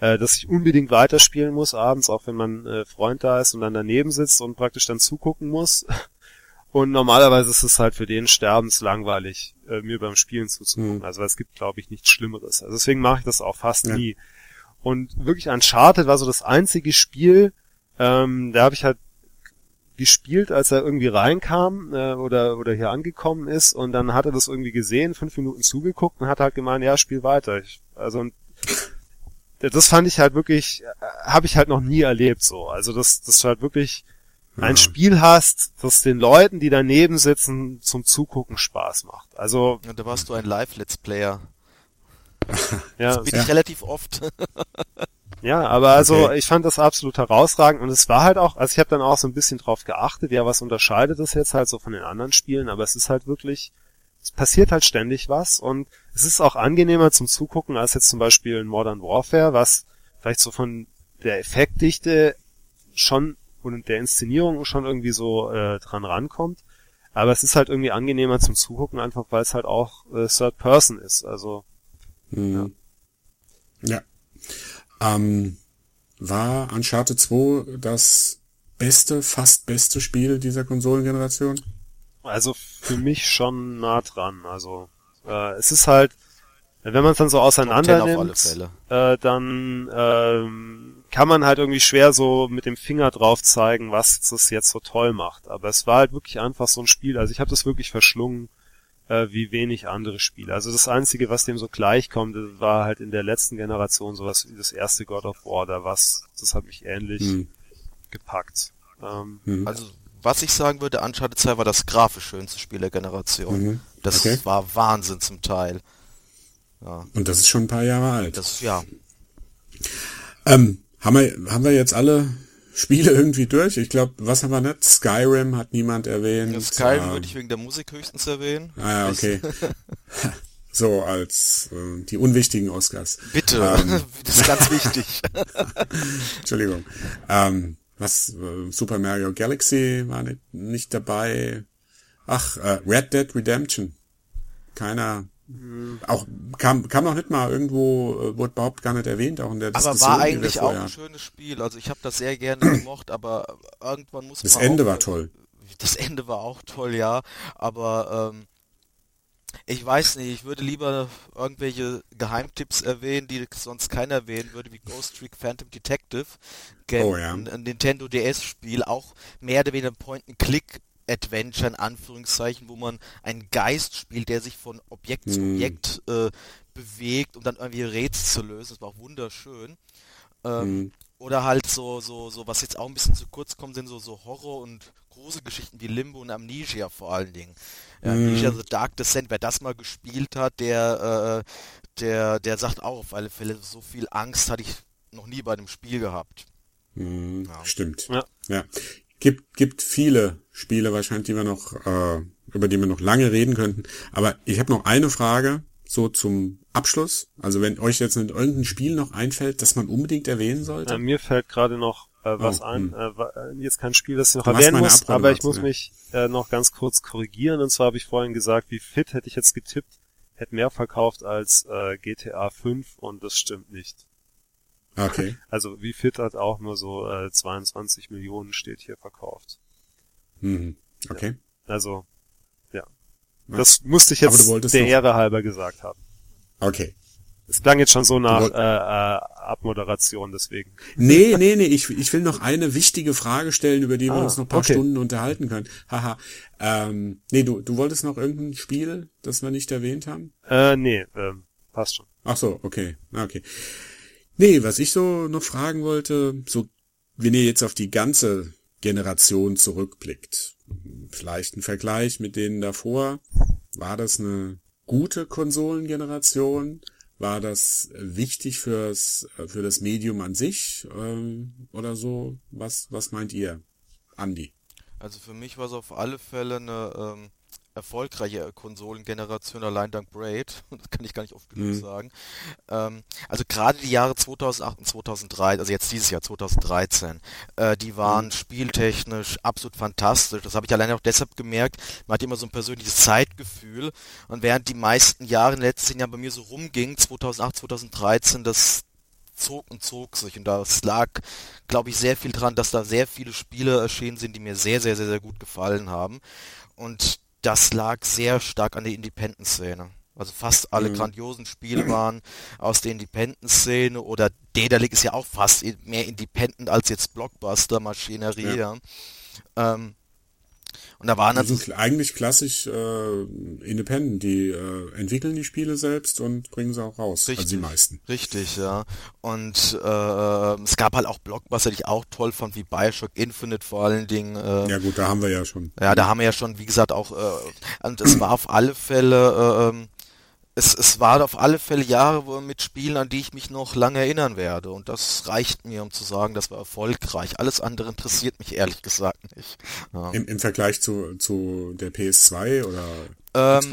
äh, dass ich unbedingt weiterspielen muss abends, auch wenn mein äh, Freund da ist und dann daneben sitzt und praktisch dann zugucken muss. Und normalerweise ist es halt für den sterbenslangweilig, äh, mir beim Spielen zuzugucken. Hm. Also es gibt, glaube ich, nichts Schlimmeres. Also deswegen mache ich das auch fast Ja. nie. Und wirklich Uncharted war so das einzige Spiel, ähm, da habe ich halt gespielt, als er irgendwie reinkam äh, oder oder hier angekommen ist und dann hat er das irgendwie gesehen, fünf Minuten zugeguckt und hat halt gemeint, ja, spiel weiter. Ich, also und das fand ich halt wirklich, äh, habe ich halt noch nie erlebt so. Also das das halt wirklich ein Ja. Spiel hast, das den Leuten, die daneben sitzen, zum Zugucken Spaß macht. Also Und da warst du ein Live-Let's Player. (laughs) ja, Bin Ja. ich relativ oft. (laughs) Ja, aber also Okay. ich fand das absolut herausragend und es war halt auch, also ich habe dann auch so ein bisschen drauf geachtet, ja, was unterscheidet das jetzt halt so von den anderen Spielen, aber es ist halt wirklich, es passiert halt ständig was und es ist auch angenehmer zum Zugucken als jetzt zum Beispiel in Modern Warfare, was vielleicht so von der Effektdichte schon und der Inszenierung schon irgendwie so äh, dran rankommt. Aber es ist halt irgendwie angenehmer zum Zugucken, einfach weil es halt auch äh, Third Person ist. Also Mhm. Ja. Ähm, war Uncharted 2 das beste, fast beste Spiel dieser Konsolengeneration? Also für mich schon nah dran. Also äh, es ist halt, wenn man es dann so auseinander Top 10 auf alle nimmt, äh, dann ähm, kann man halt irgendwie schwer so mit dem Finger drauf zeigen, was das jetzt so toll macht. Aber es war halt wirklich einfach so ein Spiel. Also ich habe das wirklich verschlungen, äh, wie wenig andere Spiele. Also das Einzige, was dem so gleich kommt, das war halt in der letzten Generation sowas wie das erste God of War. Da was, das hat mich ähnlich Hm. gepackt. Ähm, Mhm. Also, was ich sagen würde, Uncharted 2 war das grafisch schönste Spiel der Generation. Mhm. Das Okay. war Wahnsinn zum Teil. Ja, Und das ist schon ein paar Jahre alt. das, ja. Ähm, haben wir, haben wir jetzt alle Spiele irgendwie durch? Ich glaube, was haben wir nicht? Skyrim hat niemand erwähnt. Skyrim Ähm, würde ich wegen der Musik höchstens erwähnen. Ah, ja, okay. (laughs) so, als äh, die unwichtigen Oscars. Bitte, Ähm. (laughs) das ist ganz wichtig. (laughs) Entschuldigung. Ähm, was, äh, Super Mario Galaxy war nicht, nicht dabei. Ach, äh, Red Dead Redemption. Keiner. Auch kam, kam noch nicht mal irgendwo, äh, wurde überhaupt gar nicht erwähnt, auch in der aber Diskussion. war die wir eigentlich auch ein schönes Spiel. Also ich habe das sehr gerne (clears throat) gemocht, aber irgendwann muss Das man Ende auch, war toll. (laughs) Das Ende war auch toll, ja. Aber ähm, ich weiß nicht, ich würde lieber irgendwelche Geheimtipps erwähnen, die sonst keiner erwähnen würde, wie Ghost Trick Phantom Detective. Game, Oh ja. ein, ein Nintendo DS-Spiel, auch mehr oder weniger Point-and-Click. Adventure in Anführungszeichen, wo man einen Geist spielt, der sich von Objekt zu Hm. Objekt äh, bewegt, um dann irgendwie Rätsel zu lösen. Das war auch wunderschön. Ähm, Hm. oder halt so, so, so, was jetzt auch ein bisschen zu kurz kommt, sind so, so Horror- und Gruselgeschichten wie Limbo und Amnesia vor allen Dingen. Ja, Mhm. Amnesia The Dark Descent, wer das mal gespielt hat, der, äh, der, der sagt auch auf alle Fälle, so viel Angst hatte ich noch nie bei einem Spiel gehabt. Mhm, Ja. Stimmt. Ja. ja. Gibt, gibt viele Spiele wahrscheinlich, die wir noch, äh, über die wir noch lange reden könnten. Aber ich habe noch eine Frage, so zum Abschluss. Also wenn euch jetzt irgendein Spiel noch einfällt, das man unbedingt erwähnen sollte. Äh, mir fällt gerade noch äh, was Oh, ein. hm. Äh, äh, jetzt kein Spiel, das ich noch erwähnen muss, Abrede aber ich dazu, muss ja. mich äh, noch ganz kurz korrigieren. Und zwar habe ich vorhin gesagt, wie fit hätte ich jetzt getippt, hätte mehr verkauft als äh, GTA 5 und das stimmt nicht. Okay. (laughs) Also wie fit hat auch nur so äh, 22 Millionen steht hier verkauft. Mhm. Okay. Also ja. Ja. Das musste ich jetzt der noch- Ehre halber gesagt haben. Okay. Es klang jetzt schon so nach woll- äh, äh, Abmoderation, deswegen. Nee, nee, nee, ich, ich will noch eine wichtige Frage stellen, über die wir Ah, uns noch ein paar okay. Stunden unterhalten können. Haha. ähm, nee, du, du wolltest noch irgendein Spiel, das wir nicht erwähnt haben? Äh, nee, ähm, passt schon. Ach so, okay, okay. Nee, was ich so noch fragen wollte, so, wenn ihr jetzt auf die ganze Generation zurückblickt, vielleicht ein Vergleich mit denen davor, war das eine gute Konsolengeneration? War das wichtig fürs, für das Medium an sich, ähm, oder so? Was, was meint ihr, Andi? Also für mich war es auf alle Fälle eine ähm, erfolgreiche Konsolengeneration, allein dank Braid. (laughs) Das kann ich gar nicht oft genug Mhm. sagen. Ähm, also gerade die Jahre 2008 und 2003, also jetzt dieses Jahr 2013, äh, die waren spieltechnisch absolut fantastisch. Das habe ich alleine auch deshalb gemerkt. Man hat immer so ein persönliches Zeitgefühl. Und während die meisten Jahre in den letzten Jahren bei mir so rumging, 2008, 2013, das zog und zog sich und das lag, glaube ich, sehr viel dran, dass da sehr viele Spiele erschienen sind, die mir sehr, sehr, sehr, sehr gut gefallen haben. Und das lag sehr stark an der Independent-Szene. Also fast alle Mhm. grandiosen Spiele waren aus der Independent-Szene oder Daedalic ist ja auch fast mehr Independent als jetzt Blockbuster-Maschinerie. Ja. Ähm, und da waren Die dann sind eigentlich klassisch äh, independent, die äh, entwickeln die Spiele selbst und bringen sie auch raus. Also die Richtig. meisten. Richtig, ja. Und äh, es gab halt auch Blockbuster, die ich auch toll fand, wie Bioshock Infinite vor allen Dingen. Äh, Ja gut, da haben wir ja schon. Ja, da haben wir ja schon, wie gesagt, auch, äh, und es war auf alle Fälle äh, ähm, es, es war auf alle Fälle Jahre mit Spielen, an die ich mich noch lange erinnern werde. Und das reicht mir, um zu sagen, das war erfolgreich. Alles andere interessiert mich ehrlich gesagt nicht. Ja. Im, Im Vergleich zu, zu der PS2 oder ähm?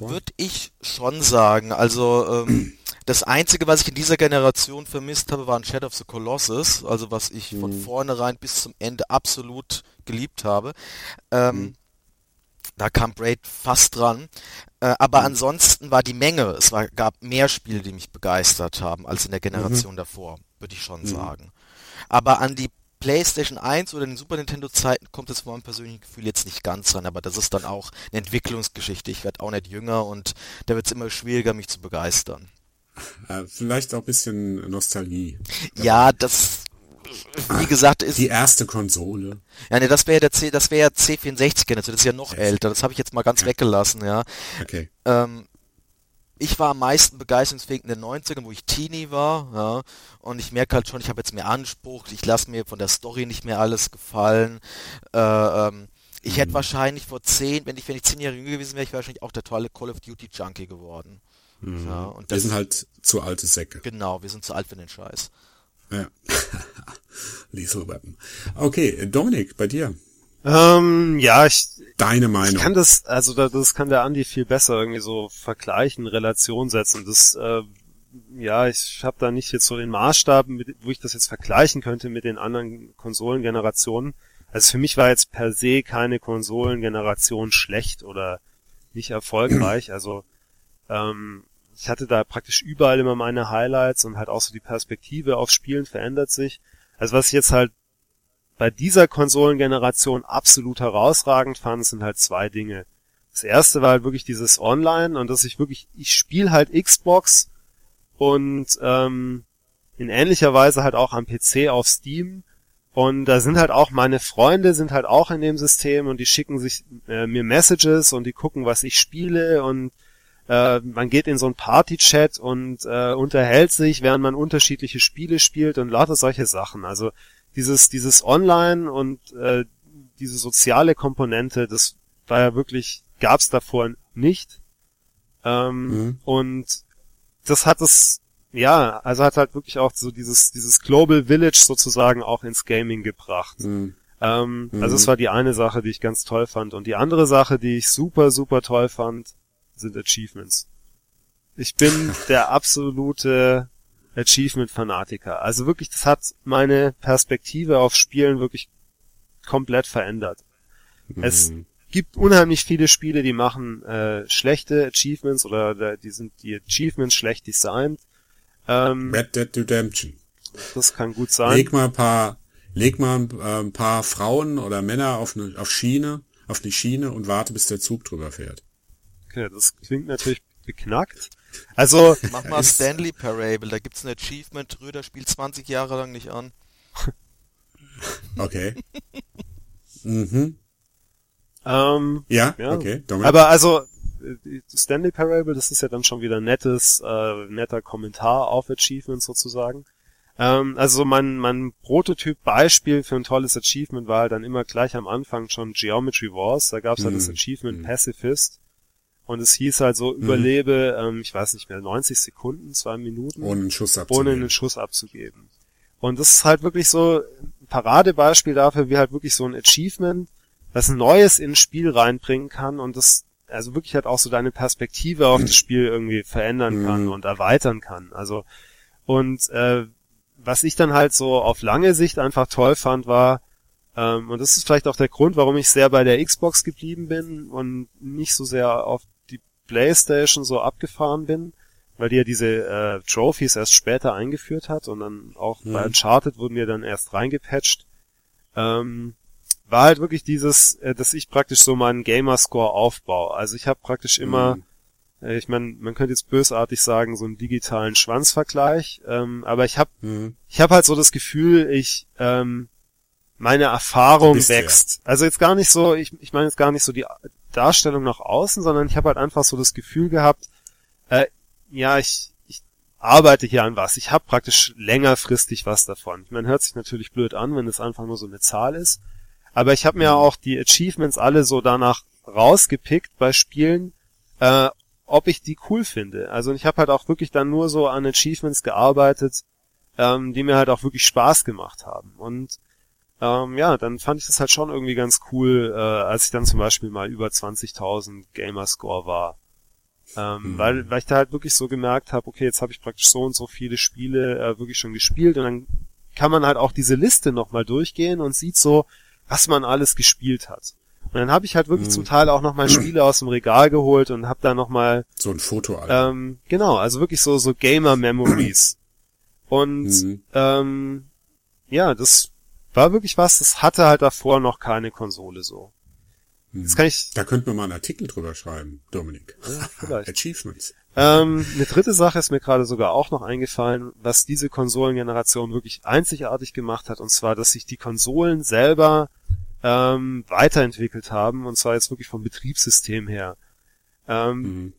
Würde ich schon sagen. Also ähm, (clears throat) das Einzige, was ich in dieser Generation vermisst habe, war ein Shadow of the Colossus. Also was ich hm. von mhm. vornherein bis zum Ende absolut geliebt habe. Ähm, hm. Da kam Braid fast dran. Äh, aber mhm. ansonsten war die Menge, es war, gab mehr Spiele, die mich begeistert haben, als in der Generation mhm. davor, würde ich schon mhm. sagen. Aber an die PlayStation 1 oder den Super Nintendo Zeiten kommt es von meinem persönlichen Gefühl jetzt nicht ganz ran, aber das ist dann auch eine Entwicklungsgeschichte. Ich werde auch nicht jünger und da wird es immer schwieriger, mich zu begeistern. Vielleicht auch ein bisschen Nostalgie. Ja, das wie gesagt, ist. Die erste Konsole. Ja, nee, das wäre der C, das wäre ja C64 also das ist ja noch yes. älter. Das habe ich jetzt mal ganz ja. weggelassen, ja. Okay. Ähm, ich war am meisten begeisterungsfähig in den 90ern, wo ich Teenie war, ja, und ich merke halt schon, ich habe jetzt mehr Anspruch, ich lasse mir von der Story nicht mehr alles gefallen. Äh, ähm, ich mhm. hätte wahrscheinlich vor zehn, wenn ich, wenn ich zehn Jahre jünger gewesen wäre, ich wahrscheinlich auch der tolle Call of Duty Junkie geworden. Mhm. Ja, und wir sind halt zu alte Säcke. Genau, wir sind zu alt für den Scheiß. Ja. (laughs) Lethal Weapon. Okay, Dominik, bei dir. Ähm, ja, ich. Deine Meinung. Ich kann das, also das kann der Andi viel besser irgendwie so vergleichen, Relation setzen. Das, äh, ja, ich habe da nicht jetzt so den Maßstab, mit, wo ich das jetzt vergleichen könnte mit den anderen Konsolengenerationen. Also für mich war jetzt per se keine Konsolengeneration schlecht oder nicht erfolgreich. Also ähm, ich hatte da praktisch überall immer meine Highlights und halt auch so die Perspektive aufs Spielen verändert sich. Also was ich jetzt halt bei dieser Konsolengeneration absolut herausragend fand, sind halt zwei Dinge. Das erste war halt wirklich dieses Online und dass ich wirklich, ich spiele halt Xbox und ähm, in ähnlicher Weise halt auch am PC auf Steam und da sind halt auch meine Freunde sind halt auch in dem System und die schicken sich äh, mir Messages und die gucken, was ich spiele und äh, man geht in so einen Party-Chat und äh, unterhält sich, während man unterschiedliche Spiele spielt und lauter solche Sachen. Also dieses, dieses Online und äh, diese soziale Komponente, das war ja wirklich, gab's davor nicht. Ähm, mhm. Und das hat es, ja, also hat halt wirklich auch so dieses, dieses Global Village sozusagen auch ins Gaming gebracht. Mhm. Ähm, mhm. Also es war die eine Sache, die ich ganz toll fand. Und die andere Sache, die ich super, super toll fand, sind Achievements. Ich bin (laughs) der absolute Achievement-Fanatiker. Also wirklich, das hat meine Perspektive auf Spielen wirklich komplett verändert. Mhm. Es gibt unheimlich viele Spiele, die machen äh, schlechte Achievements oder die sind die Achievements schlecht designt. Ähm, Red Dead Redemption. Das kann gut sein. Leg mal ein paar, leg mal ein, äh, ein paar Frauen oder Männer auf eine auf Schiene, auf die Schiene und warte, bis der Zug drüber fährt. Okay, das klingt natürlich beknackt. Also. Mach mal Stanley Parable, da gibt's ein Achievement, Röder spielt 20 Jahre lang nicht an. (laughs) Okay. mhm. Ähm, ja, ja, okay. Dominik. Aber also, äh, Stanley Parable, das ist ja dann schon wieder nettes, äh, netter Kommentar auf Achievements sozusagen. Ähm, also mein, mein Prototyp-Beispiel für ein tolles Achievement war halt dann immer gleich am Anfang schon Geometry Wars. Da gab's halt das mhm. Achievement mhm. Pacifist. Und es hieß halt so, mhm. überlebe, ähm, ich weiß nicht mehr, 90 Sekunden, zwei Minuten. Ohne einen Schuss abzugeben. Ohne einen Schuss abzugeben. Und das ist halt wirklich so ein Paradebeispiel dafür, wie halt wirklich so ein Achievement, was Neues ins Spiel reinbringen kann und das also wirklich halt auch so deine Perspektive auf das Spiel irgendwie verändern kann mhm. und erweitern kann. Also und äh, was ich dann halt so auf lange Sicht einfach toll fand, war, ähm, und das ist vielleicht auch der Grund, warum ich sehr bei der Xbox geblieben bin und nicht so sehr auf PlayStation so abgefahren bin, weil die ja diese äh, Trophies erst später eingeführt hat und dann auch mhm. bei Uncharted wurden mir dann erst reingepatcht. Ähm, war halt wirklich dieses, äh, dass ich praktisch so meinen Gamerscore aufbaue. Also ich habe praktisch immer, mhm. äh, ich meine, man könnte jetzt bösartig sagen, so einen digitalen Schwanzvergleich, ähm, aber ich habe, mhm. ich habe halt so das Gefühl, ich ähm, meine Erfahrung wächst. Also jetzt gar nicht so, ich, ich meine jetzt gar nicht so die Darstellung nach außen, sondern ich habe halt einfach so das Gefühl gehabt, äh, ja, ich, ich arbeite hier an was. Ich habe praktisch längerfristig was davon. Man hört sich natürlich blöd an, wenn es einfach nur so eine Zahl ist. Aber ich habe mir mhm. auch die Achievements alle so danach rausgepickt bei Spielen, äh, ob ich die cool finde. Also ich habe halt auch wirklich dann nur so an Achievements gearbeitet, ähm, die mir halt auch wirklich Spaß gemacht haben. Und ähm, ja, dann fand ich das halt schon irgendwie ganz cool, äh, als ich dann zum Beispiel mal über 20.000 Gamerscore war. Ähm, mhm. weil, weil ich da halt wirklich so gemerkt habe, okay, jetzt habe ich praktisch so und so viele Spiele äh, wirklich schon gespielt und dann kann man halt auch diese Liste nochmal durchgehen und sieht so, was man alles gespielt hat. Und dann habe ich halt wirklich mhm. zum Teil auch nochmal Spiele aus dem Regal geholt und habe da nochmal so ein Foto. Ähm, genau, also wirklich so so Gamer Memories. Und mhm. ähm, ja, das war wirklich was, das hatte halt davor noch keine Konsole so. Das kann ich. Da könnten wir mal einen Artikel drüber schreiben, Dominik. Ja, vielleicht. (laughs) Achievements. Ähm, eine dritte Sache ist mir gerade sogar auch noch eingefallen, was diese Konsolengeneration wirklich einzigartig gemacht hat, und zwar, dass sich die Konsolen selber ähm, weiterentwickelt haben, und zwar jetzt wirklich vom Betriebssystem her. Ähm, mhm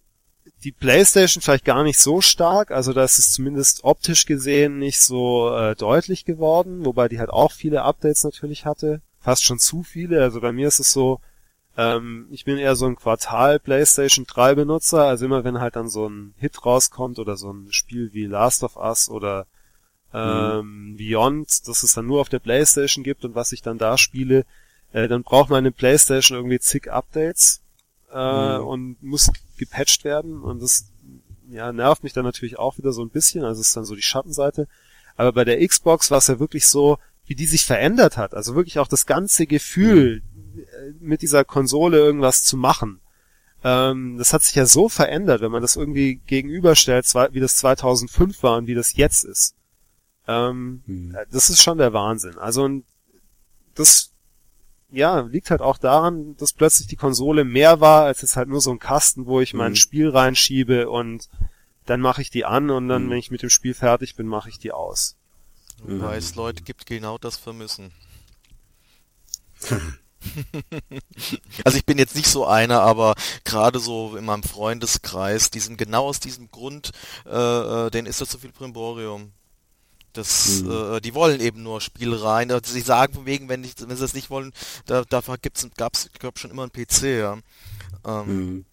die PlayStation vielleicht gar nicht so stark, also da ist es zumindest optisch gesehen nicht so äh, deutlich geworden, wobei die halt auch viele Updates natürlich hatte, fast schon zu viele. Also bei mir ist es so, ähm, ich bin eher so ein Quartal PlayStation 3 Benutzer, also immer wenn halt dann so ein Hit rauskommt oder so ein Spiel wie Last of Us oder ähm, mhm. Beyond, das es dann nur auf der PlayStation gibt und was ich dann da spiele, äh, dann braucht meine PlayStation irgendwie zig Updates äh, mhm. und muss gepatcht werden und das ja, nervt mich dann natürlich auch wieder so ein bisschen, also ist dann so die Schattenseite. Aber bei der Xbox war es ja wirklich so, wie die sich verändert hat. Also wirklich auch das ganze Gefühl, mhm. mit dieser Konsole irgendwas zu machen. Ähm, das hat sich ja so verändert, wenn man das irgendwie gegenüberstellt, wie das 2005 war und wie das jetzt ist. Ähm, mhm. Das ist schon der Wahnsinn. Also das ja, liegt halt auch daran, dass plötzlich die Konsole mehr war, als es halt nur so ein Kasten, wo ich mein mhm. Spiel reinschiebe und dann mache ich die an und dann, mhm. wenn ich mit dem Spiel fertig bin, mache ich die aus. Wobei es Leute gibt, genau das vermissen. (laughs) also ich bin jetzt nicht so einer, aber gerade so in meinem Freundeskreis, die sind genau aus diesem Grund, äh, äh denen ist das zu viel Primborium. Das, mhm. äh, die wollen eben nur Spielereien. Also sie sagen von wegen, wenn, ich, wenn sie das nicht wollen, da, dafür gibt's, gab's, ich glaube schon immer ein PC, ja. Ähm, mhm.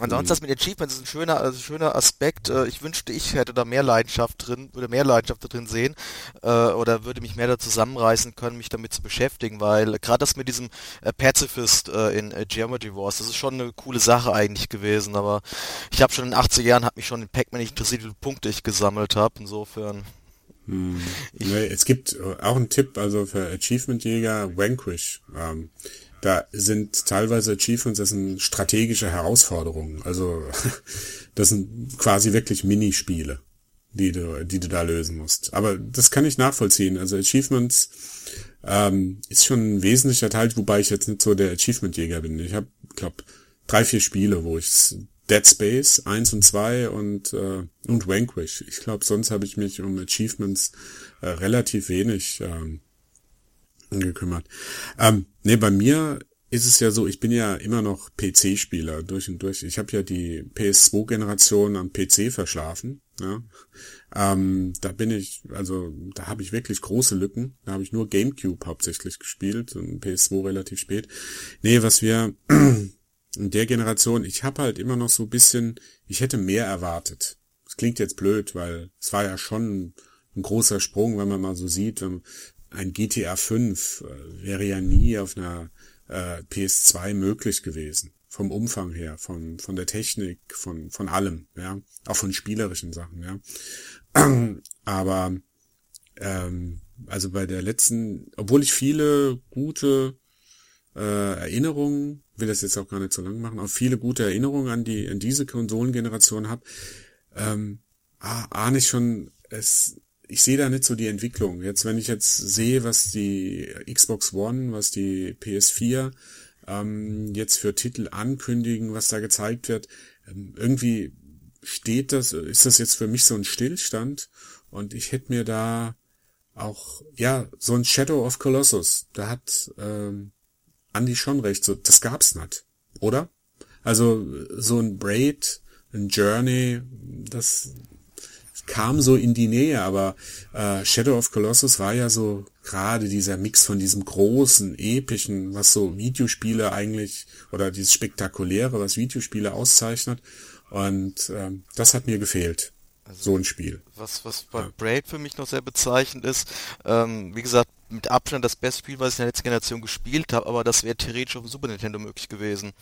Ansonsten mhm. das mit Achievements ist ein schöner, also schöner Aspekt. Äh, ich wünschte, ich hätte da mehr Leidenschaft drin, würde mehr Leidenschaft da drin sehen, äh, oder würde mich mehr da zusammenreißen können, mich damit zu beschäftigen, weil gerade das mit diesem äh, Pacifist äh, in Geometry Wars, das ist schon eine coole Sache eigentlich gewesen, aber ich habe schon in den 80er Jahren, hat mich schon in Pac-Man nicht interessiert, wie viele Punkte ich gesammelt habe, insofern. Hm. Es gibt äh, auch einen Tipp, also für Achievement-Jäger, Vanquish. Ähm, da sind teilweise Achievements, das sind strategische Herausforderungen. Also (laughs) das sind quasi wirklich Minispiele, die du, die du da lösen musst. Aber das kann ich nachvollziehen. Also Achievements ähm, ist schon ein wesentlicher Teil, wobei ich jetzt nicht so der Achievement-Jäger bin. Ich habe, glaube drei, vier Spiele, wo ich Dead Space 1 und 2 und, äh, und Vanquish. Ich glaube, sonst habe ich mich um Achievements äh, relativ wenig ähm, gekümmert. Ähm, nee, bei mir ist es ja so, ich bin ja immer noch PC-Spieler durch und durch. Ich habe ja die PS2-Generation am PC verschlafen. Ja. Ähm, da bin ich, also da habe ich wirklich große Lücken. Da habe ich nur GameCube hauptsächlich gespielt und PS2 relativ spät. Nee, was wir in der Generation, ich habe halt immer noch so ein bisschen, ich hätte mehr erwartet. Das klingt jetzt blöd, weil es war ja schon ein großer Sprung, wenn man mal so sieht, ein GTA 5 äh, wäre ja nie auf einer äh, PS2 möglich gewesen. Vom Umfang her, von, von der Technik, von, von allem, ja. Auch von spielerischen Sachen, ja. (clears throat) Aber ähm, also bei der letzten, obwohl ich viele gute äh, Erinnerungen will das jetzt auch gar nicht so lang machen, auch viele gute Erinnerungen an die, an diese Konsolengeneration habe, ähm, ah, ahne ich schon, es, ich sehe da nicht so die Entwicklung. Jetzt, wenn ich jetzt sehe, was die Xbox One, was die PS4 ähm, jetzt für Titel ankündigen, was da gezeigt wird, ähm, irgendwie steht das, ist das jetzt für mich so ein Stillstand und ich hätte mir da auch, ja, so ein Shadow of Colossus, da hat ähm, Andi schon recht, so, das gab's nicht, oder? Also so ein Braid, ein Journey, das kam so in die Nähe, aber äh, Shadow of Colossus war ja so gerade dieser Mix von diesem großen, epischen, was so Videospiele eigentlich, oder dieses Spektakuläre, was Videospiele auszeichnet, Und ähm, das hat mir gefehlt. Also, so ein Spiel. Was, was bei ja. Braid für mich noch sehr bezeichnend ist, ähm, wie gesagt, mit Abstand das beste Spiel, was ich in der letzten Generation gespielt habe, aber das wäre theoretisch auf dem Super Nintendo möglich gewesen.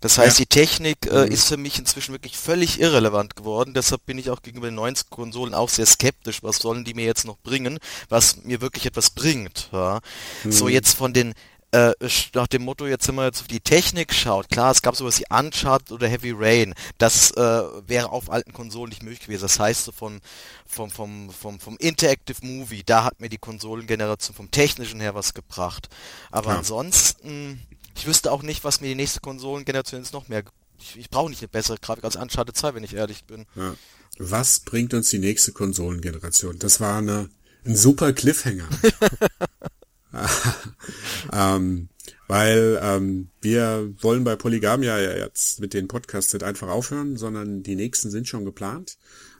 Das heißt, ja. die Technik äh, mhm. ist für mich inzwischen wirklich völlig irrelevant geworden. Deshalb bin ich auch gegenüber den neuen Konsolen auch sehr skeptisch. Was sollen die mir jetzt noch bringen, was mir wirklich etwas bringt? Ja? Mhm. So jetzt von den äh, nach dem Motto, jetzt sind wir jetzt auf die Technik schaut, klar, es gab sowas wie Uncharted oder Heavy Rain, das äh, wäre auf alten Konsolen nicht möglich gewesen. Das heißt, so von, vom, vom, vom, vom Interactive Movie, da hat mir die Konsolengeneration vom Technischen her was gebracht. Aber ja. ansonsten, ich wüsste auch nicht, was mir die nächste Konsolengeneration jetzt noch mehr... Ich, ich brauche nicht eine bessere Grafik als Uncharted 2, wenn ich ehrlich bin. Ja. Was bringt uns die nächste Konsolengeneration? Das war eine, ein super Cliffhanger. (laughs) (laughs) ähm, weil ähm, wir wollen bei Polygamia ja jetzt mit den Podcasts nicht einfach aufhören, sondern die nächsten sind schon geplant.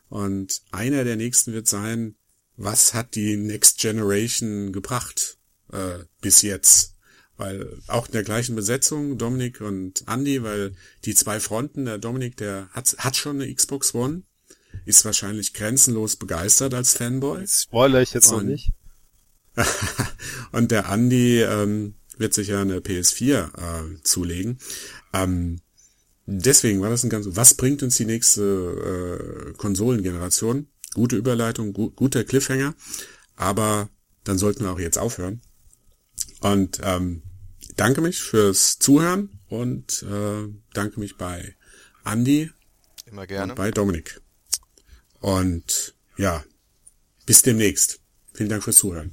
Und einer der nächsten wird sein, was hat die Next Generation gebracht äh, bis jetzt? Weil auch in der gleichen Besetzung, Dominik und Andy, weil die zwei Fronten, der Dominik, der hat, hat schon eine Xbox One, ist wahrscheinlich grenzenlos begeistert als Fanboy. Spoiler ich jetzt und, noch nicht. Und der Andi ähm, wird sich ja eine PS4 äh, zulegen. Ähm, deswegen war das ein ganz. Was bringt uns die nächste äh, Konsolengeneration? Gute Überleitung, gu guter Cliffhanger. Aber dann sollten wir auch jetzt aufhören. Und ähm, danke mich fürs Zuhören und äh, danke mich bei Andi. Immer gerne. Und bei Dominik. Und ja, bis demnächst. Vielen Dank fürs Zuhören.